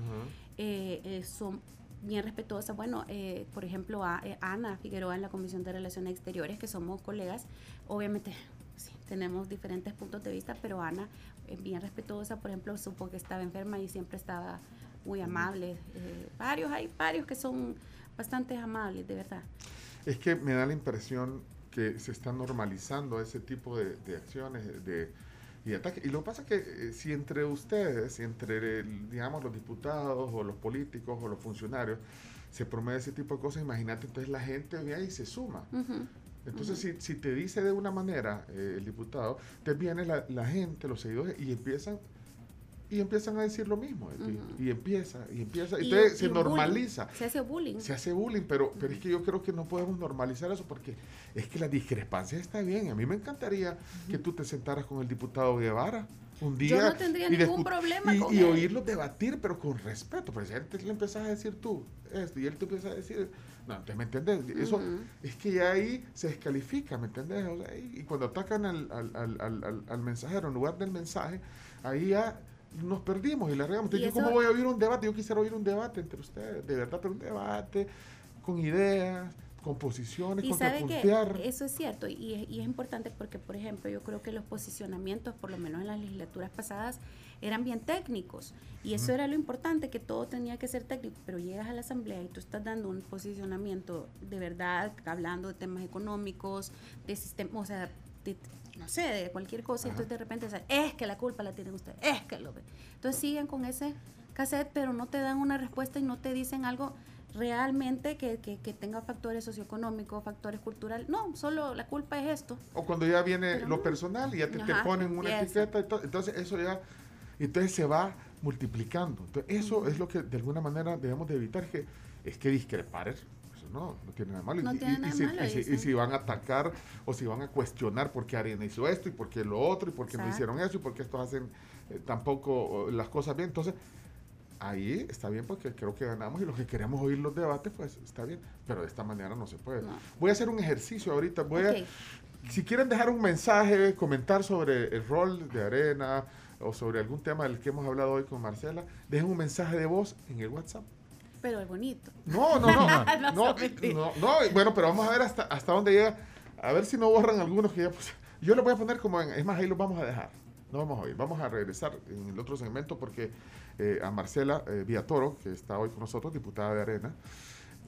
Eh, eh, son bien respetuosas. Bueno, eh, por ejemplo, a, eh, Ana Figueroa en la Comisión de Relaciones Exteriores, que somos colegas, obviamente sí, tenemos diferentes puntos de vista, pero Ana es bien respetuosa. Por ejemplo, supo que estaba enferma y siempre estaba muy amable. Eh, varios, hay varios que son bastante amables, de verdad. Es que me da la impresión que se está normalizando ese tipo de, de acciones de, y ataques. Y lo que pasa es que eh, si entre ustedes, si entre, el- digamos, los diputados o los políticos o los funcionarios, se promueve ese tipo de cosas, imagínate, entonces la gente viene y se suma. Entonces, si, si te dice de una manera eh, el diputado, te viene la, la gente, los seguidores, y empiezan y empiezan a decir lo mismo. Y empieza, y empieza, Y- entonces y se bullying. normaliza. Se hace bullying. Se hace bullying, pero, pero es que yo creo que no podemos normalizar eso porque es que la discrepancia está bien. A mí me encantaría que tú te sentaras con el diputado Guevara un día. Yo no tendría y ningún problema y, con y él. oírlos debatir, pero con respeto. Porque si antes le empezás a decir tú esto y él te empieza a decir. No, entonces, ¿me entiendes? Eso es que ya ahí se descalifica, ¿me entiendes? O sea, y y cuando atacan al, al, al, al, mensajero en lugar del mensaje, ahí ya nos perdimos y la regamos. Entonces, Y ¿yo ¿cómo voy a oír un debate? Yo quisiera oír un debate entre ustedes, de verdad, pero un debate con ideas, con posiciones, Y sabe que eso es cierto y es, y es importante porque, por ejemplo, yo creo que los posicionamientos, por lo menos en las legislaturas pasadas, eran bien técnicos. Y eso era lo importante, que todo tenía que ser técnico. Pero llegas a la asamblea y tú estás dando un posicionamiento de verdad, hablando de temas económicos, de sistema, o sea, de- no sé, de cualquier cosa. Entonces de repente es que la culpa la tienen ustedes, es que lo ven. Entonces siguen con ese cassette, pero no te dan una respuesta y no te dicen algo realmente que, que, que tenga factores socioeconómicos, factores culturales. No, solo la culpa es esto. O cuando ya viene Pero lo no. personal y ya te, ponen una etiqueta, y todo, entonces eso ya, entonces se va multiplicando. Entonces eso es lo que de alguna manera debemos de evitar, que es que discrepar es, eso es no, no tiene nada malo. No y, tiene y- y nada si, malo, y si- y dicen. si van a atacar o si van a cuestionar por qué Arena hizo esto y por qué lo otro y por qué no hicieron eso y por qué estos hacen eh, tampoco las cosas bien. Entonces, ahí está bien porque creo que ganamos y los que queremos oír los debates, pues está bien, pero de esta manera no se puede. No. Voy a hacer un ejercicio ahorita, voy Ok. a, si quieren dejar un mensaje, comentar sobre el rol de Arena o sobre algún tema del que hemos hablado hoy con Marcela, dejen un mensaje de voz en el WhatsApp. Pero es bonito. No, no, no. No, no, no, no, bueno, pero vamos a ver hasta, hasta dónde llega. A ver si no borran algunos que ya pues, Yo los voy a poner como en. Es más, ahí los vamos a dejar. No vamos a ir. Vamos a regresar en el otro segmento porque eh, a Marcela eh, Villatoro, que está hoy con nosotros, diputada de Arena,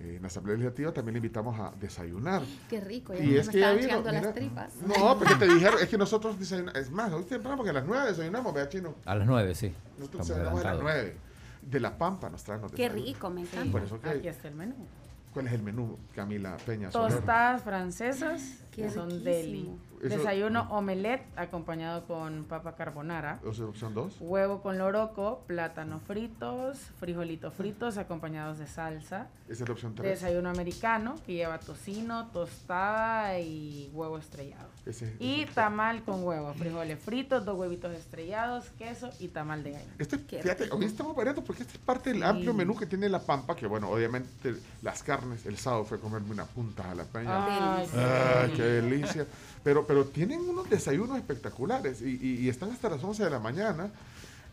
eh, en la Asamblea Legislativa, también le invitamos a desayunar. Qué rico. Ya Y me es que ya estaban mira. las tripas. No, porque te dijeron, es que nosotros desayunamos. Es más, hoy temprano, porque a las 9 desayunamos, vea chino. A las 9, sí. Nosotros desayunamos a las adelantados. 9. De La Pampa nos traen los Qué rico, me encanta. Por eso que- Aquí está el menú. ¿Cuál es el menú, Camila Peña? Tostadas francesas, que son deli. Eso- Desayuno omelette acompañado con papa carbonara. O sea, opción 2. Huevo con loroco, plátanos fritos, frijolitos fritos acompañados de salsa. Esa es la opción 3. Desayuno americano que lleva tocino, tostada y huevo estrellado. Ese, Y ese- tamal con huevo, frijoles fritos, dos huevitos estrellados, queso y tamal de gallina. Este, fíjate, hoy estamos variando porque esta es parte del amplio menú que tiene La Pampa, que bueno, obviamente las carnes, el sábado fue a comerme una punta a la peña. Ay, ¡Ay, sí. qué delicia! Pero, pero tienen unos desayunos espectaculares y, y- y están hasta las 11 de la mañana.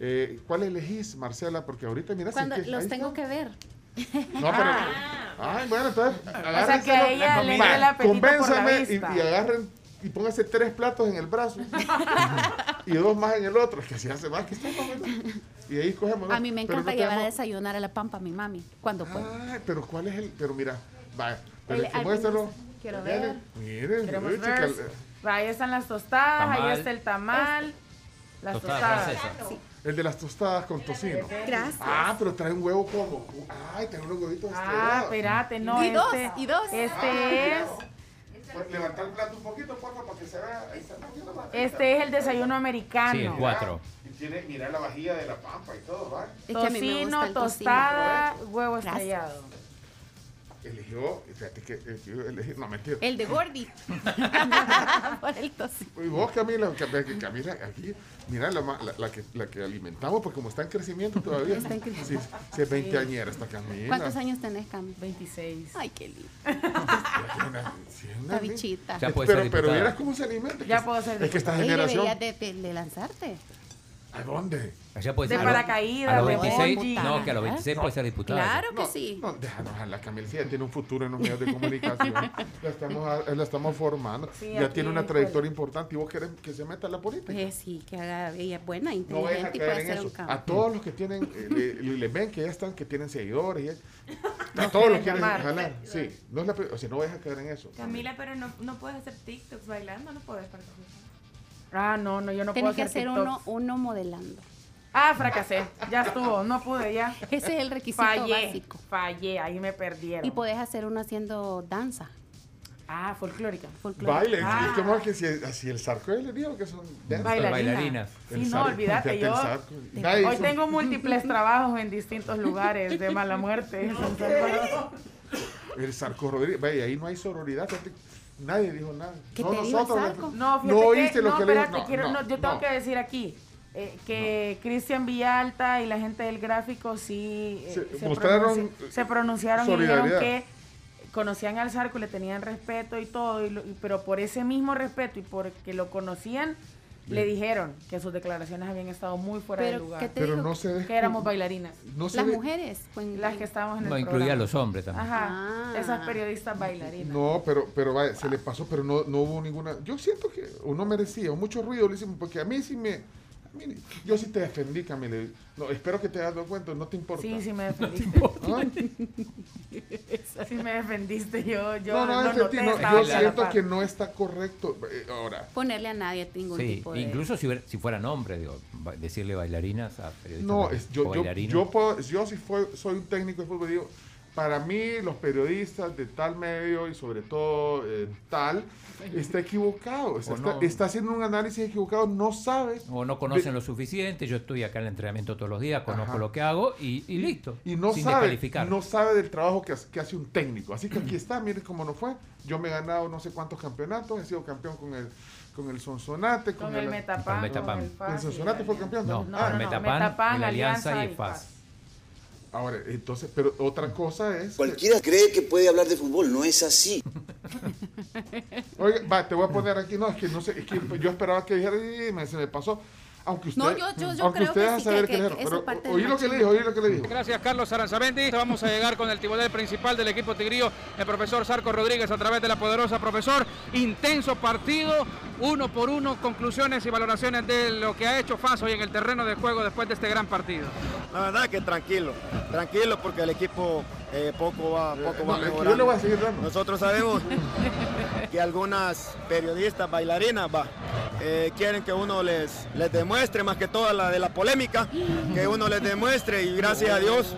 Eh, ¿Cuál elegís, Marcela? Porque ahorita, mira, si Cuando que- los tengo está. que ver. No, pero... Ay, bueno, entonces... O sea que ella le el la convénzame y, agarren y pónganse tres platos en el brazo y dos más en el otro. Es que si hace más que está. Y ahí cogemos. ¿no? A mí me encanta no llevar a desayunar a la pampa a mi mami. Cuando puedo. Ay, pero ¿cuál es el...? Pero mira, vaya, pero El- es que al muéstralo. Quiero Miren, ver. Miren, Queremos chica, ver. Ahí están las tostadas, Tamal. ahí está el tamal, las Tostada tostadas. francesa. el de las tostadas con tocino. Gracias. Ah, pero trae un huevo como... Ay, trae unos huevitos Ah, espérate, no, Y dos, este, y dos. este es, Pues levantar el plato un poquito, porfa, para que se vea. Ahí está, un poquito más. este es el desayuno americano. Sí, el cuatro. Y tiene, mira la vajilla de la pampa y todo, ¿va? Es que a mí me Tocino, tostada, huevo Gracias. Eligió, fíjate que eh, yo elegí, no mentira. El de Gordy. Por el tocino. Y vos, Camila, Camila, aquí, mira la, ma- la, la que, la que alimentamos, porque como está en crecimiento todavía. Está en Sí, crecimiento. sí, es 20 añera esta Camila. ¿Cuántos años tenés, Cami? 26. Ay, qué lindo. Sí, una bichita. Ya pero, pero vieras cómo se alimenta. Ya puedo ser Es que esta generación. deberías de, de- de lanzarte. ¿A dónde? Allá puede De ser. paracaídas, A los de 26, bungee. no, que a los 26 puede ser diputada. Claro que No, sí. No, déjanos a la ella tiene un futuro en los medios de comunicación. la, estamos, a- la estamos formando. Sí, ya aquí, tiene una trayectoria importante y vos querés que se meta en la política. Pues sí, que haga, ella es buena, no vayas a inteligente y caer puede en hacer eso. un cambio. A todos los que tienen, eh, le, le- le ven que ya están, que tienen seguidores. Y, a todos los quieren quieren llamar. jalar. Sí, no es la, pri- o sea, no vayas a caer en eso. Camila, pero no, no puedes hacer TikToks bailando, no puedes participar. Ah, no, no, yo no Tienes puedo que hacer hacer uno, uno modelando. Ah, fracasé. Ya estuvo, no pude ya. Ese es el requisito Fallé, básico. fallé, ahí me perdieron. Y puedes hacer uno haciendo danza Ah, folclórica. folclórica. Baile, Ah. es como que si así el sarco le digo que son dance. Bailarina. bailarinas. Sí, El no, sarco, olvídate, el yo hoy tengo múltiples trabajos en distintos lugares de mala muerte. El Sarco Rodríguez, vaya, ahí no hay sororidad. Nadie dijo nada. ¿Qué Son te dijo el nosotros. No, No que, oíste lo no, que le dijo. espérate, No, quiero- no, no, yo tengo no. que decir aquí eh, que Cristian Villalta y la gente del gráfico sí eh, Se se, mostraron, pronunci- se pronunciaron y dijeron que conocían al Zarco, le tenían respeto y todo, y lo- y- pero por ese mismo respeto y porque lo conocían, le dijeron que sus declaraciones habían estado muy fuera de lugar. ¿qué te Pero dijo? no se que éramos bailarinas. No Las ve- mujeres. pues, Las que estábamos en No, el incluía a los hombres también. Ajá, Ah. esas periodistas bailarinas. No, pero, pero vaya, se le pasó, pero no, no hubo ninguna. Yo siento que uno merecía, o mucho ruido le hicimos, porque a mí sí me. Mí- yo sí te defendí, Camila. No, espero que te hayas dado cuenta, no te importa. Sí, sí me defendiste. ¿Ah? Sí me defendiste, yo, yo no, no, no, estaba yo siento que no está correcto. eh, Ahora, Ponerle a nadie ningún Sí, tipo de... incluso si, hubiera- si fueran hombres, digo, decirle bailarinas a periodistas no, es, yo, yo, yo, puedo, yo si fue, soy un técnico de fútbol, digo, para mí los periodistas de tal medio y sobre todo eh, tal está equivocado, está, O no. está haciendo un análisis equivocado, no sabe O no conocen de- lo suficiente, yo estoy acá en el entrenamiento todos los días, conozco Ajá. lo que hago y, y listo. y no sin sabe, no sabe del trabajo que, hace- que hace un técnico. Así que aquí está, miren cómo no fue. Yo me he ganado no sé cuántos campeonatos, he sido campeón con el con el Sonsonate, con, Con el Metapan. Con el Metapan. el ¿El Sonsonate el fue campeón? No? No, Ah, el no, no, Metapan, Metapan, el Alianza y el y FAS. Ahora, entonces, pero otra cosa es. que- Cualquiera cree que puede hablar de fútbol, no es así. Oye, va, te voy a poner aquí, no, es que no sé, es que yo esperaba que dijera y me, se me pasó. Aunque usted, No, yo- yo- yo aunque creo usted que sí, saber que- que, que- pero oí lo que le dijo, oí lo que le dijo. Gracias Carlos Aranzamendi. Vamos a llegar con el tibonel principal del equipo tigrillo, el profesor Sarco Rodríguez a través de la poderosa profesor. Intenso partido, uno por uno, conclusiones y valoraciones de lo que ha hecho FAS hoy en el terreno de juego después de este gran partido. La verdad que tranquilo, tranquilo porque el equipo eh, poco va, poco va que mejorando. yo le voy a seguir dando. Nosotros sabemos que algunas periodistas, bailarinas, va, eh, quieren que uno les, les demuestre, más que toda la de la polémica, que uno les demuestre y gracias a Dios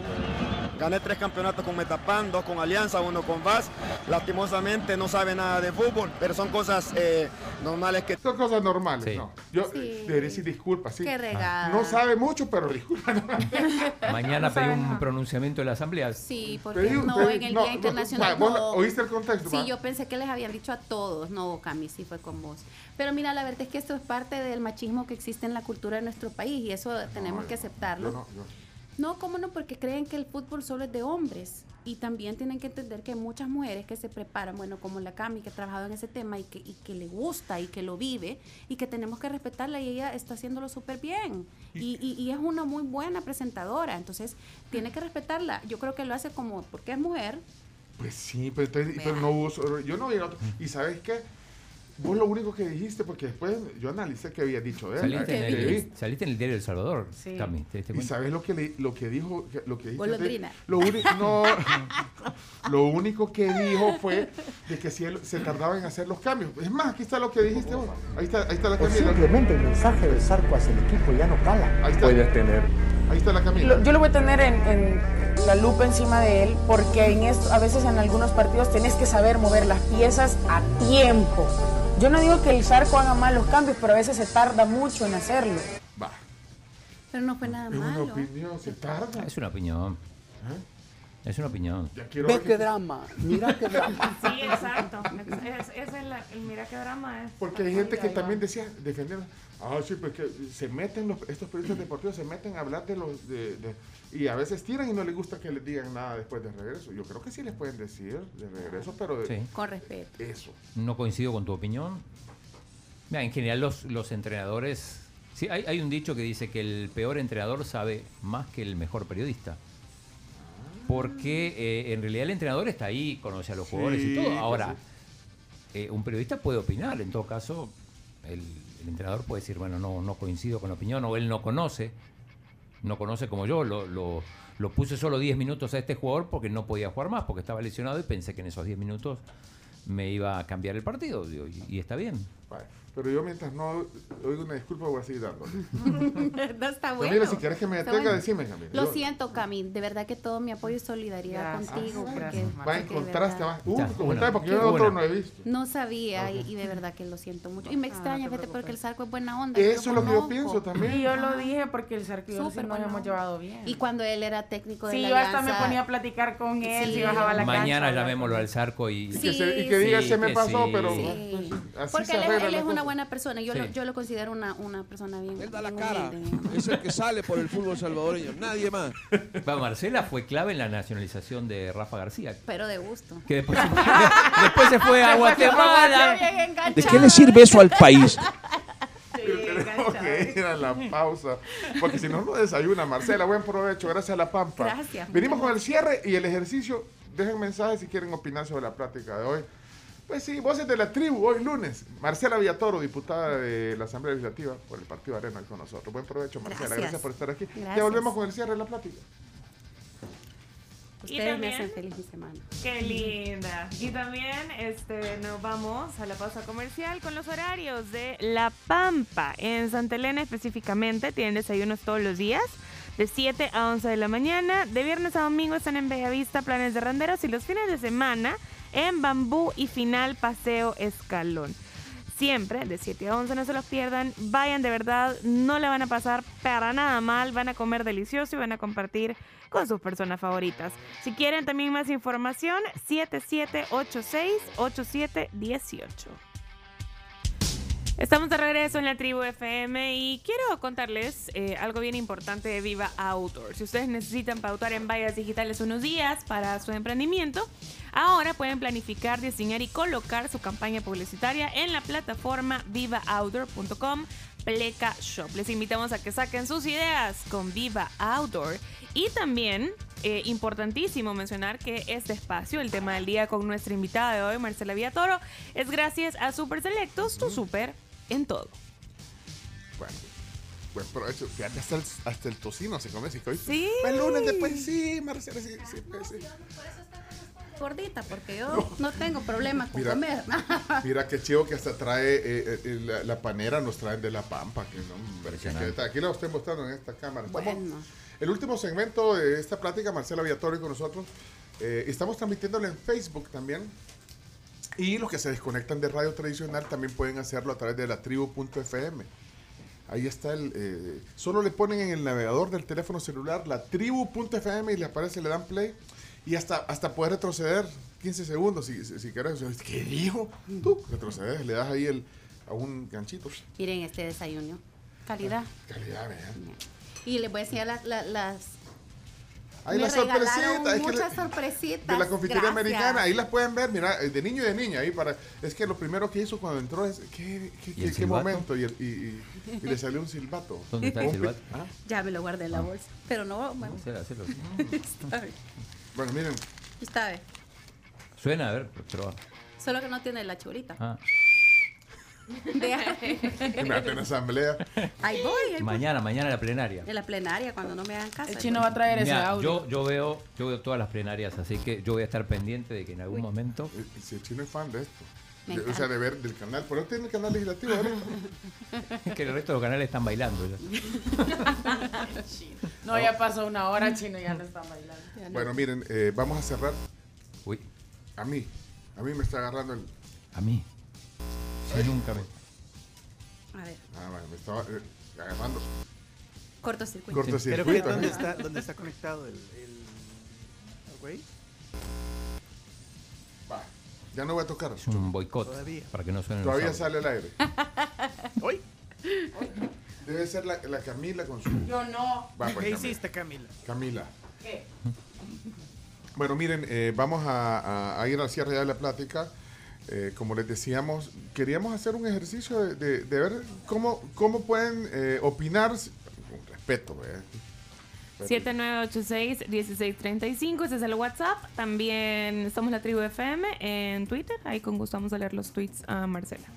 gané tres campeonatos con Metapan, dos con Alianza, uno con VAS. Lastimosamente no sabe nada de fútbol, pero son cosas eh, normales que... Son cosas normales, Sí. no. Yo Sí. eh, debería decir disculpas, sí. Qué regada. No sabe mucho, pero disculpa. no. Mañana No pedí un nada. pronunciamiento de la asamblea. Sí, porque Pedí- no, pedí- en el no, Día no, Internacional. vos no. ¿Oíste el contexto? Sí, yo pensé que les habían dicho a todos, no, Cami, sí fue con vos. Pero mira, la verdad es que esto es parte del machismo que existe en la cultura de nuestro país y eso tenemos que aceptarlo. Yo no, yo- No, cómo no, porque creen que el fútbol solo es de hombres. Y también tienen que entender que hay muchas mujeres que se preparan, bueno, como la Cami, que ha trabajado en ese tema y que, y que le gusta y que lo vive, y que tenemos que respetarla y ella está haciéndolo súper bien. Y, y- y es una muy buena presentadora, entonces tiene que respetarla. Yo creo que lo hace como porque es mujer. Pues sí, pero, entonces- pero no hubo. Yo no el otro. ¿Y sabes qué? Vos lo único que dijiste, porque después yo analicé qué había dicho él. Saliste en, vi. el, saliste en el diario El Salvador, Sí. Cami, ¿te ¿Y sabes lo que, le- lo que dijo? que- Lo que dijiste. Lo, uni- no, lo único que dijo fue de que si él se tardaba en hacer los cambios. Es más, aquí está lo que dijiste vos. Ahí está, ahí está la Camila. Simplemente el mensaje del Zarco hacia el equipo ya no cala. Ahí está, tener. ahí está la Camila. Lo- Yo lo voy a tener en, en la lupa encima de él porque en esto, a veces en algunos partidos tenés que saber mover las piezas a tiempo. Yo no digo que el Zarco haga mal los cambios, pero a veces se tarda mucho en hacerlo. Va. Pero no fue nada Es una malo. opinión, se tarda. Es una opinión. ¿Eh? Es una opinión. Ya quiero Ve ver qué que- drama, mira qué drama. Sí, exacto. Es, ese es la- el mira qué drama es. Porque hay gente que también decía, defendiendo, ah, sí, porque se meten, los, estos periodistas deportivos se meten a hablar de los, de, de- y a veces tiran y no les gusta que les digan nada después de regreso. Yo creo que sí les pueden decir de regreso, pero de- Sí. Con respeto. eso. No coincido con tu opinión. Mira, en general los, los entrenadores... Sí, hay, hay un dicho que dice que el peor entrenador sabe más que el mejor periodista. Porque eh, en realidad el entrenador está ahí, conoce a los jugadores y todo. pues Ahora, eh, un periodista puede opinar, en todo caso, el, el entrenador puede decir, bueno, no, no coincido con la opinión, o él no conoce, no conoce como yo, lo, lo, lo puse solo 10 minutos a este jugador porque no podía jugar más, porque estaba lesionado y pensé que en esos 10 minutos me iba a cambiar el partido, y, está bien. Pero yo mientras no oigo una disculpa voy a seguir dándole. no está bueno. Camila, si quieres que me detenga, bueno. decime, Camila. Lo Yo- siento, Cami. De verdad que todo mi apoyo y solidaridad Gracias, contigo. porque- gracias, Va, encontraste, va. Uh, comentame, porque yo Qué otro buena. no he visto. No sabía y, y de verdad que lo siento mucho. Y me Ah, extraña, no te fíjate, porque el. Zarco es buena onda. yo Eso es lo que yo pienso también. Y yo lo dije porque el Zarco y yo sí Súper nos hemos llevado bien. Y cuando él era técnico de Sí, la yo hasta me ponía a platicar con él, Sí. si bajaba la cancha. Mañana llamémoslo al él. zarco y... Y que, Sí, se, y que diga, sí, se me pasó, sí. pero Sí. así Porque se él, es una. Buena persona. Yo, Sí. lo, yo lo considero una, una persona bien. Él da la cara. humilde. Es el que sale por el fútbol salvadoreño, nadie más. Va, Marcela fue clave en la nacionalización de Rafa García, Pero de gusto. que después, después se fue a Guatemala. ¿De qué le sirve eso al país? Tenemos que ir a la pausa, porque si no, no desayuna. Marcela, buen provecho, gracias a la Pampa. Gracias, Venimos con el cierre y el ejercicio. Dejen mensajes si quieren opinar sobre la plática de hoy. Pues sí, voces de la tribu, hoy lunes. Marcela Villatoro, diputada de la Asamblea Legislativa por el Partido Arena, con nosotros. Buen provecho, Marcela. Gracias, Gracias. por estar aquí. Ya Gracias. volvemos con el cierre de la plática. Ustedes me también- hacen feliz mi semana. Qué linda. Y también este, nos vamos a la pausa comercial con los horarios de La Pampa. En Santa Elena específicamente tienen desayunos todos los días. De 7 a 11 de la mañana. De viernes a domingo están en Bellavista, planes de randeros. Y los fines de semana en Bambú y Final Paseo Escalón. Siempre de 7 a 11, no se los pierdan. Vayan de verdad, no le van a pasar para nada mal. Van a comer delicioso y van a compartir con sus personas favoritas. Si quieren también más información, 7786-8718. Estamos de regreso en la tribu FM y quiero contarles eh, algo bien importante de Viva Outdoor. Si ustedes necesitan pautar en vallas digitales unos días para su emprendimiento, ahora pueden planificar, diseñar y colocar su campaña publicitaria en la plataforma vivaoutdoor.com Pleca Shop. Les invitamos a que saquen sus ideas con Viva Outdoor y también eh, importantísimo mencionar que este espacio, el tema del día con nuestra invitada de hoy, Marcela Villatoro, es gracias a Super Selectos, tu super en todo. Bueno, buen provecho. Fíjate, hasta el, hasta el tocino se come. Si hoy, Sí. El lunes después, sí, Marcela, sí, sí, pues, sí. Gordita, porque yo no, tengo problema con Mira. comer. Mira qué chivo que hasta trae eh, eh, la, la panera, nos traen de la pampa. Que no, que- que- aquí la estoy mostrando en esta cámara. Estamos- Bueno. el último segmento de esta plática, Marcela Villatori con nosotros. eh, estamos transmitiéndolo en Facebook también. Y los que se desconectan de radio tradicional también pueden hacerlo a través de la tribu.fm. Ahí está el. eh, solo le ponen en el navegador del teléfono celular la tribu.fm y le aparece, le dan play. Y hasta, hasta poder retroceder 15 segundos si, si, si querés. ¿Qué dijo? Tú retrocedes, le das ahí el, a un ganchito. Miren este desayuno. Calidad. Calidad, vean. Y les voy a enseñar las... las, las- Ahí me la sorpresita. regalaron es que muchas sorpresitas. de la confitería Gracias. americana, ahí las pueden ver, mira, eh, de niño y de niña, ahí para, es que lo primero que hizo cuando entró es, ¿qué, qué, ¿Y qué- el qué silbato? momento? Y, el- y- y- y le salió un silbato. ¿Dónde está el silbato? Ah, Ya me lo guardé en la bolsa. Pero no, bueno, está bien. Bueno, miren, Está bien. Suena, a ver, pero. Solo que no tiene la churita. Ah. En asamblea. Ahí voy, ahí voy. Mañana, mañana la plenaria. En la plenaria, cuando no me hagan caso. El chino va a traer ese audio. yo, yo veo, yo veo todas las plenarias, así que yo voy a estar pendiente de que en algún momento. Eh, Si el chino es fan de esto. De- o sea, de ver del canal. Pero él tiene el canal legislativo ahorita. Es que el resto de los canales están bailando. ya. No, ya pasó una hora, chino, ya no están bailando. No. Bueno, miren, eh, vamos a cerrar. Uy, A mí, a mí me está agarrando el... a mí. Nunca me. A ver, Ah, bueno, me estaba eh, agarrando cortocircuito. Pero que cortocircuito. ¿dónde ¿eh? está, dónde está conectado el, el, el güey? Va, ya no voy a tocar. Es un boicot. Todavía. Para que no suene Todavía sale al aire. ¿Hoy? Debe ser la, la Camila con su... Yo no. Va, pues, ¿Qué Camila. hiciste, Camila? Camila. ¿Qué? Bueno, miren, eh, vamos a, a- a ir al cierre ya de la plática. Eh, como les decíamos, queríamos hacer un ejercicio de, de- de ver cómo, cómo pueden eh, opinar, con respeto, ¿verdad? 7986-1635, ese es el WhatsApp. También somos la tribu FM en Twitter. Ahí con gusto vamos a leer los tweets a Marcela.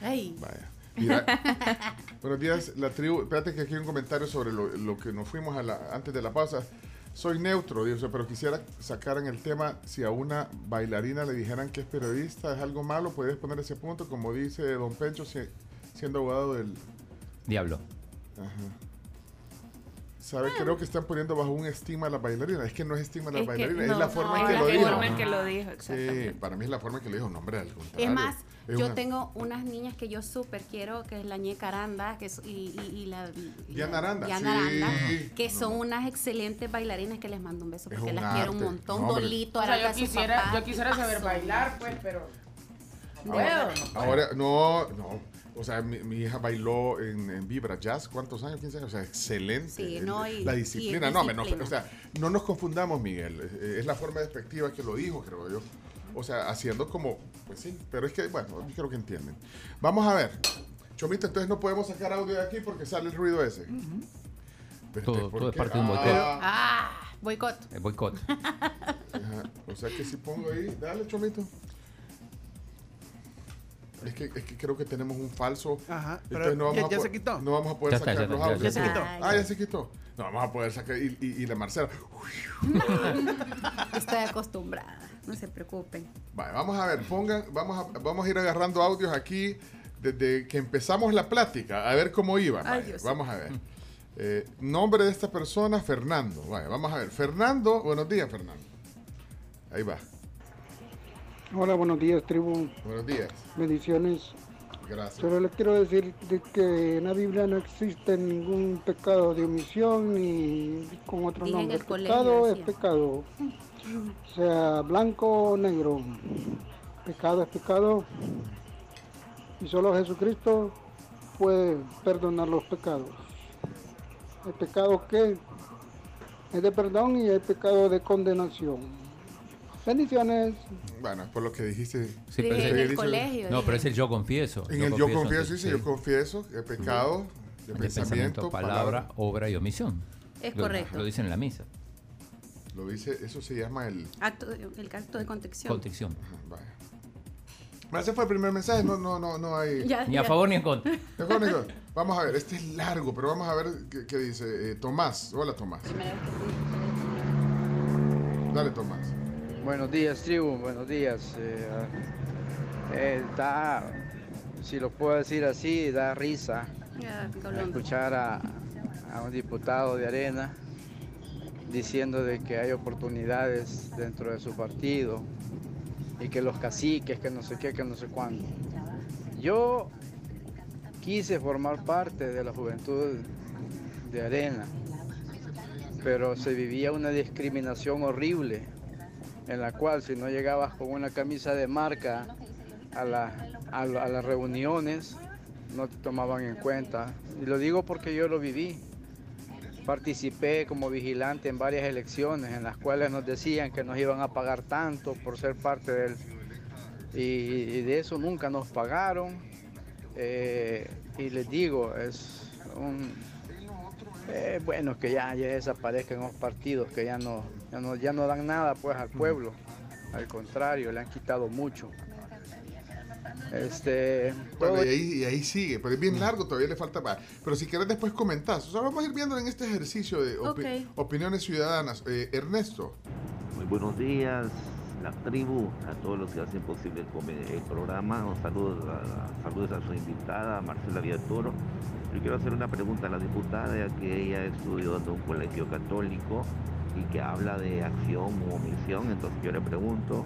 Ay, Vaya. Mira, buenos días, la tribu. Espérate que aquí hay un comentario sobre lo, lo que nos fuimos a la, antes de la pausa. Soy neutro, dice, pero quisiera sacar en el tema si a una bailarina le dijeran que es periodista, es algo malo, puedes poner ese punto, como dice Don Pencho, si- siendo abogado del... Diablo. Ajá. ¿Sabe? Creo que están poniendo bajo un estigma a la bailarina. Es que no es estigma a la Es no, es la forma en no, que la lo dijo. forma en que lo dijo, Sí, exactamente. para mí es la forma en que lo dijo. No, hombre, al contrario. Es más, Es yo una- tengo unas niñas que yo súper quiero, que es la ñeca Aranda que es- y, y, y la... y Diana Aranda, Diana sí. Aranda, que No. son unas excelentes bailarinas que les mando un beso Es porque un las quiero un montón. No. Dolito, O sea, Aranda, yo su quisiera, papá, yo quisiera saber tipazo. bailar, pues, pero. No Ahora, puedo, no puedo. ahora, no, no. O sea, mi, mi hija bailó en, en Vibra Jazz, ¿cuántos años? 15 años. O sea, excelente. Sí, no, y- la y disciplina. es no, me- no, disciplina. o sea, no nos confundamos, Miguel. Es la forma despectiva que lo dijo, creo yo. O sea, haciendo como, pues sí, pero es que, bueno, yo creo que entienden. Vamos a ver. Chomita, entonces no podemos sacar audio de aquí porque sale el ruido ese. Pero, Todo- ¿por todo es parte de un boicot. Ah, Ah, boicot. El boicot. Ajá. O sea que si pongo ahí, dale, Chomito. Es que, es que creo que tenemos un falso. Ajá, pero no vamos ya- a ya po- se quitó. No vamos a poder Ya sacar los audios. Ya se quitó. Ay, Ah, ya se quitó. No vamos a poder sacar. Y, y- y la Marcela. Estoy acostumbrada, no se preocupen. Vale, vamos a ver, pongan, vamos a, vamos a ir agarrando audios aquí desde que empezamos la plática, a ver cómo iba. Ay, vamos a ver. Eh, nombre de esta persona, Fernando. Vaya, vamos a ver. Fernando, buenos días, Fernando. Ahí va. Hola, buenos días, tribu. Buenos días. Bendiciones. Gracias. Solo les quiero decir de que en la Biblia no existe ningún pecado de omisión ni con otro nombre. el colegio, pecado es pecado, sea blanco o negro. Pecado es pecado. Y solo Jesucristo puede perdonar los pecados. Hay pecado que es de perdón y hay pecado de condenación. Bendiciones. Bueno, por lo que dijiste. Sí, pero es el- colegio, No, pero es el yo confieso. En el yo confieso, entonces, dice, sí. yo confieso, el pecado, de De pensamiento, palabra, obra y omisión. Es Lo- correcto. Lo dicen en la misa. Lo dice, eso se llama el... Acto de- el acto de contrición. Contrición. Vaya. Ese fue el primer mensaje, no, no, no, no hay... Ya, Ni a ya. favor ni en contra. Ni a favor ni en contra. Vamos a ver, este es largo, pero vamos a ver qué, qué dice eh, Tomás. Hola, Tomás. Dale, Tomás. Buenos días, tribu, buenos días. Eh, eh, da, si lo puedo decir así, da risa escuchar a, a un diputado de Arena diciendo de que hay oportunidades dentro de su partido y que los caciques, que no sé qué, que no sé cuándo. Yo quise formar parte de la juventud de Arena, pero se vivía una discriminación horrible en la cual si no llegabas con una camisa de marca a, la- a la- a las reuniones, no te tomaban en cuenta. Y lo digo porque yo lo viví. Participé como vigilante en varias elecciones en las cuales nos decían que nos iban a pagar tanto por ser parte del... Y, y de eso nunca nos pagaron. Eh, y les digo, es un... eh, bueno, que ya, ya desaparezcan los partidos, que ya no, ya no, ya no dan nada pues al pueblo. Al contrario, le han quitado mucho. Este, Bueno, todo- y ahí, y ahí sigue, pero es bien largo, todavía le falta más. Pero si querés después comentás. O sea, vamos a ir viendo en este ejercicio de opi- opiniones ciudadanas. Eh, Ernesto. Muy buenos días, la tribu, a todos los que hacen posible el programa. Un saludo a, saludos a su invitada, Marcela Villatoro. Yo quiero hacer una pregunta a la diputada, ya que ella estudió en un colegio católico y que habla de acción u omisión. Entonces yo le pregunto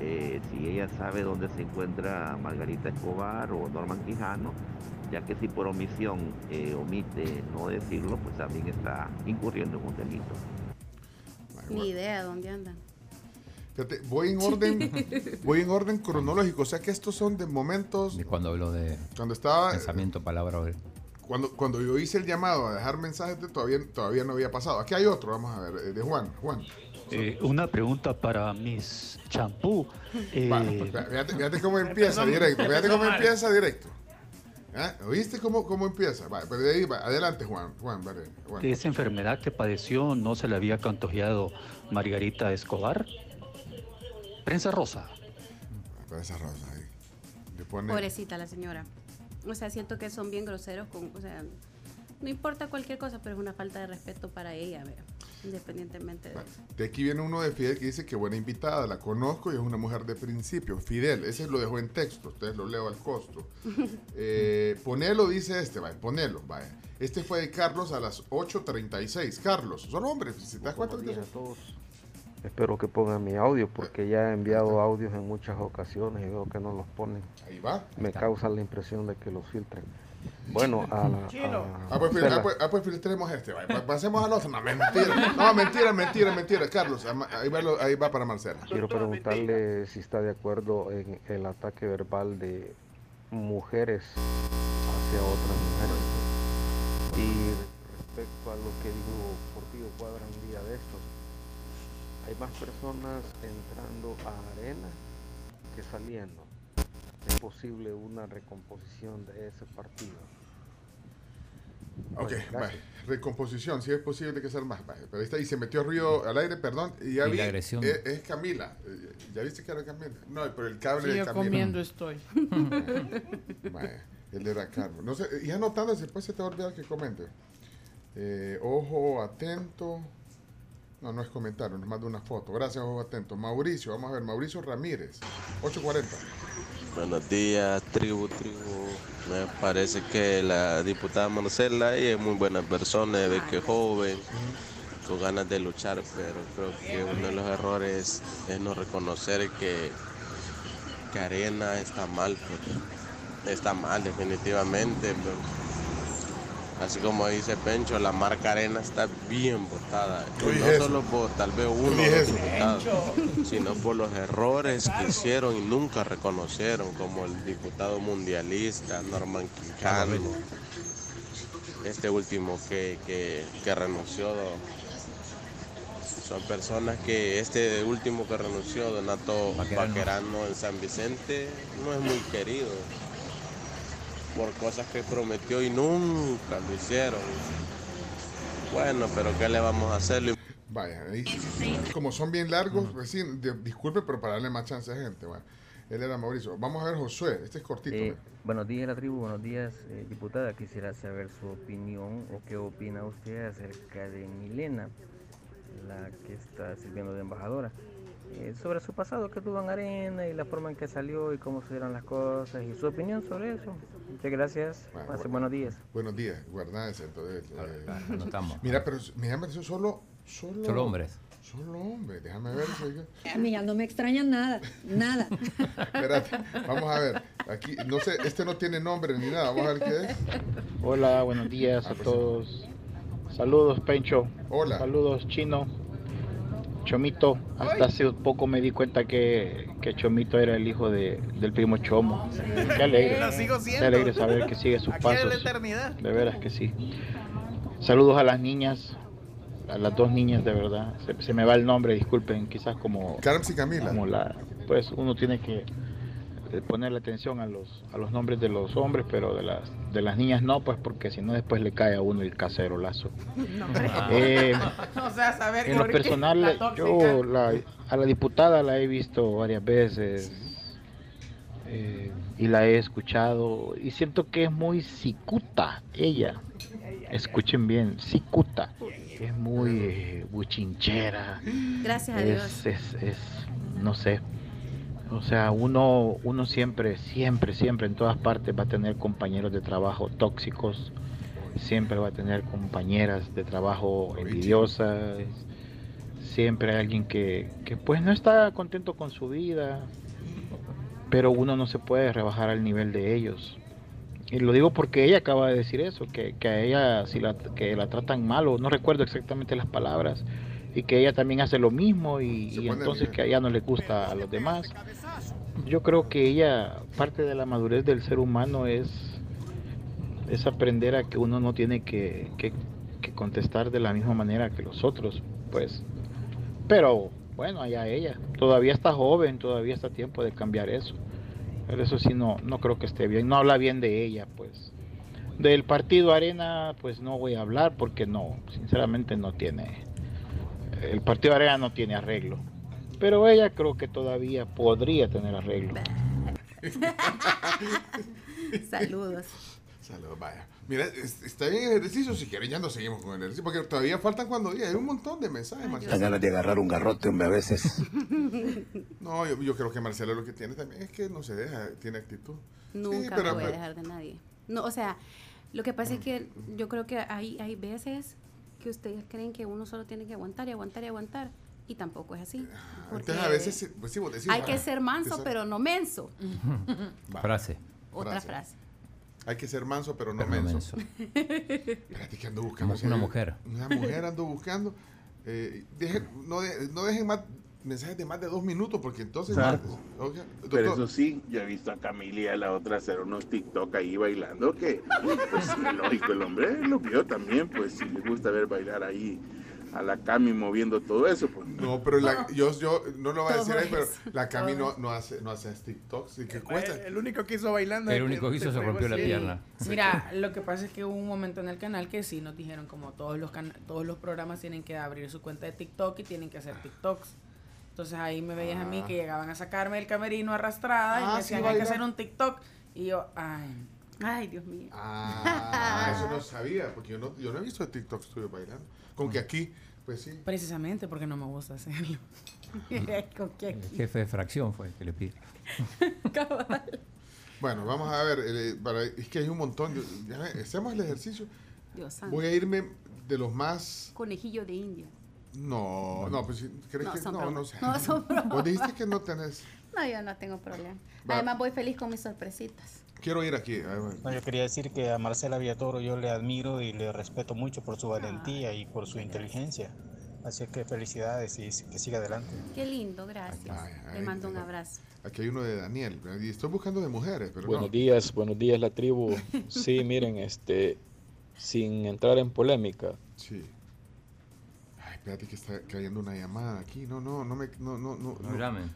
eh, si ella sabe dónde se encuentra Margarita Escobar o Norman Quijano, ya que si por omisión eh, omite no decirlo, pues también está incurriendo en un delito. Ni idea dónde andan. Fíjate, voy en orden, voy en orden cronológico. O sea que estos son de momentos De cuando hablo de cuando estaba pensamiento, palabra. Cuando, cuando yo hice el llamado a dejar mensajes de todavía, todavía no había pasado. Aquí hay otro, vamos a ver, eh, de Juan. Juan. Eh, una pregunta para Miss Champú. Eh, Va, pues, fíjate, fíjate cómo empieza directo. Fíjate empezó cómo empieza directo. ¿Ah? ¿Oíste cómo, cómo empieza? Va, pero de ahí va. Adelante, Juan. Juan, vale, Juan. de esa enfermedad que padeció no se le había contagiado Margarita Escobar. Prensa rosa. Para esa rosa ahí. Le pone- Pobrecita la señora. O sea, siento que son bien groseros con, o sea, no importa cualquier cosa, pero es una falta de respeto para ella, vea, independientemente de eso. De aquí viene uno de Fidel que dice que buena invitada, la conozco y es una mujer de principio. Fidel, ese lo dejó en texto, ustedes lo leo al costo. Eh, ponelo, dice este, vaya, ponelo, vaya. Este fue de Carlos a las 8.36. Carlos, son hombres, si te das cuenta. Buenos días a todos. Espero que pongan mi audio porque ya he enviado audios en muchas ocasiones y veo que no los ponen. Ahí va. Me causa la impresión de que los filtren. Bueno, a la... Chino. a Ah, pues, ah, pues, ah, pues filtremos este, pasemos al otro. No, mentira. No, mentira, mentira, mentira. Carlos, ama- ahí va, ahí va para Marcela. Quiero preguntarle si está de acuerdo en el ataque verbal de mujeres hacia otras mujeres. Y respecto a lo que dijo Portillo Cuadra un día de estos, hay más personas entrando a arena que saliendo. Es posible una recomposición de ese partido. Ok, gracias. Recomposición, si es posible que sea más. vaya. Pero ahí está, y se metió Río al aire, perdón. Y ya Y vi. la agresión. Es, es Camila. Eh, ¿Ya viste que era Camila? No, pero el cable Sí, de yo Camila. comiendo estoy. Vaya, él era Carlos. No sé, y anotando, después se te va a olvidar que comente. Eh, ojo atento. No, no es comentario, nos manda una foto. Gracias, ojo atento. Mauricio, vamos a ver, Mauricio Ramírez, 840. Buenos días, tribu, tribu. Me parece que la diputada Marcela ella es muy buena persona, de que joven, con ganas de luchar, pero creo que uno de los errores es no reconocer que, que Arena está mal. pues. Está mal, definitivamente. pero Así como dice Pencho, la marca Arena está bien botada. Y no eso. solo por tal vez uno diputados, sino por los errores que hicieron y nunca reconocieron, como el diputado mundialista Norman Quijano, este último que, que, que renunció. Son personas que este último que renunció, Donato Vaquerano. Vaquerano en San Vicente, no es muy querido por cosas que prometió y nunca lo hicieron. Bueno, pero ¿qué le vamos a hacer? Vaya, ahí, como son bien largos, pues sí, disculpe, pero para darle más chance a gente. Bueno, él era Mauricio. Vamos a ver Josué, este es cortito. Eh, buenos días, la tribu. Buenos días, eh, diputada. Quisiera saber su opinión o qué opina usted acerca de Milena, la que está sirviendo de embajadora. Eh, sobre su pasado que tuvo en Arena y la forma en que salió y cómo se dieron las cosas y su opinión sobre eso. Muchas gracias. Bueno, Pase bueno. buenos días. Buenos días, guarda ese. Entonces, eh, anotamos. Mira, pero me llama atención solo, solo. Solo hombres. Solo hombres, déjame ver. si- A mí ya no me extraña nada, nada. Espérate, vamos a ver. Aquí, no sé, este no tiene nombre ni nada. Vamos a ver qué es. Hola, buenos días Ah, a pues, todos. Saludos, Pencho. Hola. Saludos, Chino. Chomito. Hasta hace poco me di cuenta que, que Chomito era el hijo de, del primo Chomo. Qué alegre. Lo sigo Qué alegre saber que sigue sus Aquí la pasos. eternidad. De veras que sí. Saludos a las niñas. A las dos niñas, de verdad. Se, se me va el nombre, disculpen. Quizás como. Carms y Camila. Como la, pues uno tiene que ponerle atención a los, a los nombres de los hombres, pero de las, de las niñas no, pues porque si no después le cae a uno el cacerolazo. Eh, o sea, saber en lo personal, la tóxica. yo la- a la diputada la he visto varias veces eh, y la he escuchado y siento que es muy cicuta ella. Escuchen bien, cicuta. Es muy eh, buchinchera. Gracias a es, Dios. es, es, no sé. O sea, uno, uno siempre, siempre, siempre en todas partes va a tener compañeros de trabajo tóxicos, siempre va a tener compañeras de trabajo envidiosas, siempre hay alguien que, que pues no está contento con su vida, pero uno no se puede rebajar al nivel de ellos. Y lo digo porque ella acaba de decir eso, que, que a ella si la, que la tratan mal, o no recuerdo exactamente las palabras, y que ella también hace lo mismo y, y entonces que a ella no le gusta a los demás. Yo creo que ella, parte de la madurez del ser humano es, es aprender a que uno no tiene que, que- que contestar de la misma manera que los otros, pues. Pero bueno, allá ella, todavía está joven, todavía está tiempo de cambiar eso. Pero eso sí no, no creo que esté bien, no habla bien de ella, pues. Del partido Arena, pues no voy a hablar porque no, sinceramente no tiene, el partido Arena no tiene arreglo. Pero ella creo que todavía podría tener arreglo. Saludos. Saludos, vaya. Mira, es- está bien el ejercicio. Si quieren, ya no seguimos con el ejercicio. Porque todavía faltan cuando días. Hay un montón de mensajes, Marcelo. Dan ganas de agarrar un garrote, hombre, a veces. No, yo, yo creo que Marcelo lo que tiene también es que no se deja, tiene actitud. Nunca Sí, pero- me voy a dejar de nadie. No, o sea, lo que pasa es que yo creo que hay, hay veces que ustedes creen que uno solo tiene que aguantar y aguantar y aguantar. Y tampoco es así. porque Entonces, a veces, pues sí, vos decís, hay ah, que ser manso, ser- pero no menso. Va. Frase. Otra Frase. frase. Hay que ser manso, pero no Pero no menso. Espérate que ando buscando. Una sí, mujer. Una mujer ando buscando. Eh, no, de- no dejen más mensajes de más de dos minutos, porque entonces. Claro. Ok, Pero eso sí, yo he visto a Camila y a la otra hacer unos TikTok ahí bailando que, pues es lógico, el hombre lo vio también, pues si le gusta ver bailar ahí a la Cami moviendo todo eso, pues. No, pero la- yo, yo no lo voy a decir ahí, pero la Cami no, no hace, no hace TikToks y que cuesta. El único que hizo bailando. El único que hizo se rompió la pierna. Mira, lo que pasa es que hubo un momento en el canal que sí nos dijeron como todos los cana- todos los programas tienen que abrir su cuenta de TikTok y tienen que hacer TikToks. Entonces ahí me veías a mí que llegaban a sacarme el camerino arrastrada y Ah, me sí, decían hay que hacer un TikTok y yo, ay, Ay, Dios mío. Ah, eso no sabía, porque yo no, yo no he visto TikTok tuyo bailando. Con que aquí, pues sí. Precisamente porque no me gusta hacerlo. Con que El aquí. jefe de fracción fue el que le pide. Bueno, vamos a ver, eh, para- es que hay un montón. de- ya ve, hacemos el ejercicio. Dios santo. Voy a irme de los más. Conejillo de India. No, no, pues ¿crees No, que son no? No sé. No, son bromas. Vos dijiste que no tenés. No, yo no tengo problema. Va. Además voy feliz con mis sorpresitas. Quiero ir aquí. No, yo quería decir que a Marcela Villatoro yo le admiro y le respeto mucho por su valentía y por su inteligencia. Así que felicidades y que siga adelante. Qué lindo, gracias. Le mando un abrazo. Aquí hay uno de Daniel. Y estoy buscando de mujeres, pero Buenos no. días, buenos días la tribu. Sí, miren, este, sin entrar en polémica, Sí. Espérate que está cayendo una llamada aquí. No, no, no me. No, no, no. No llamen.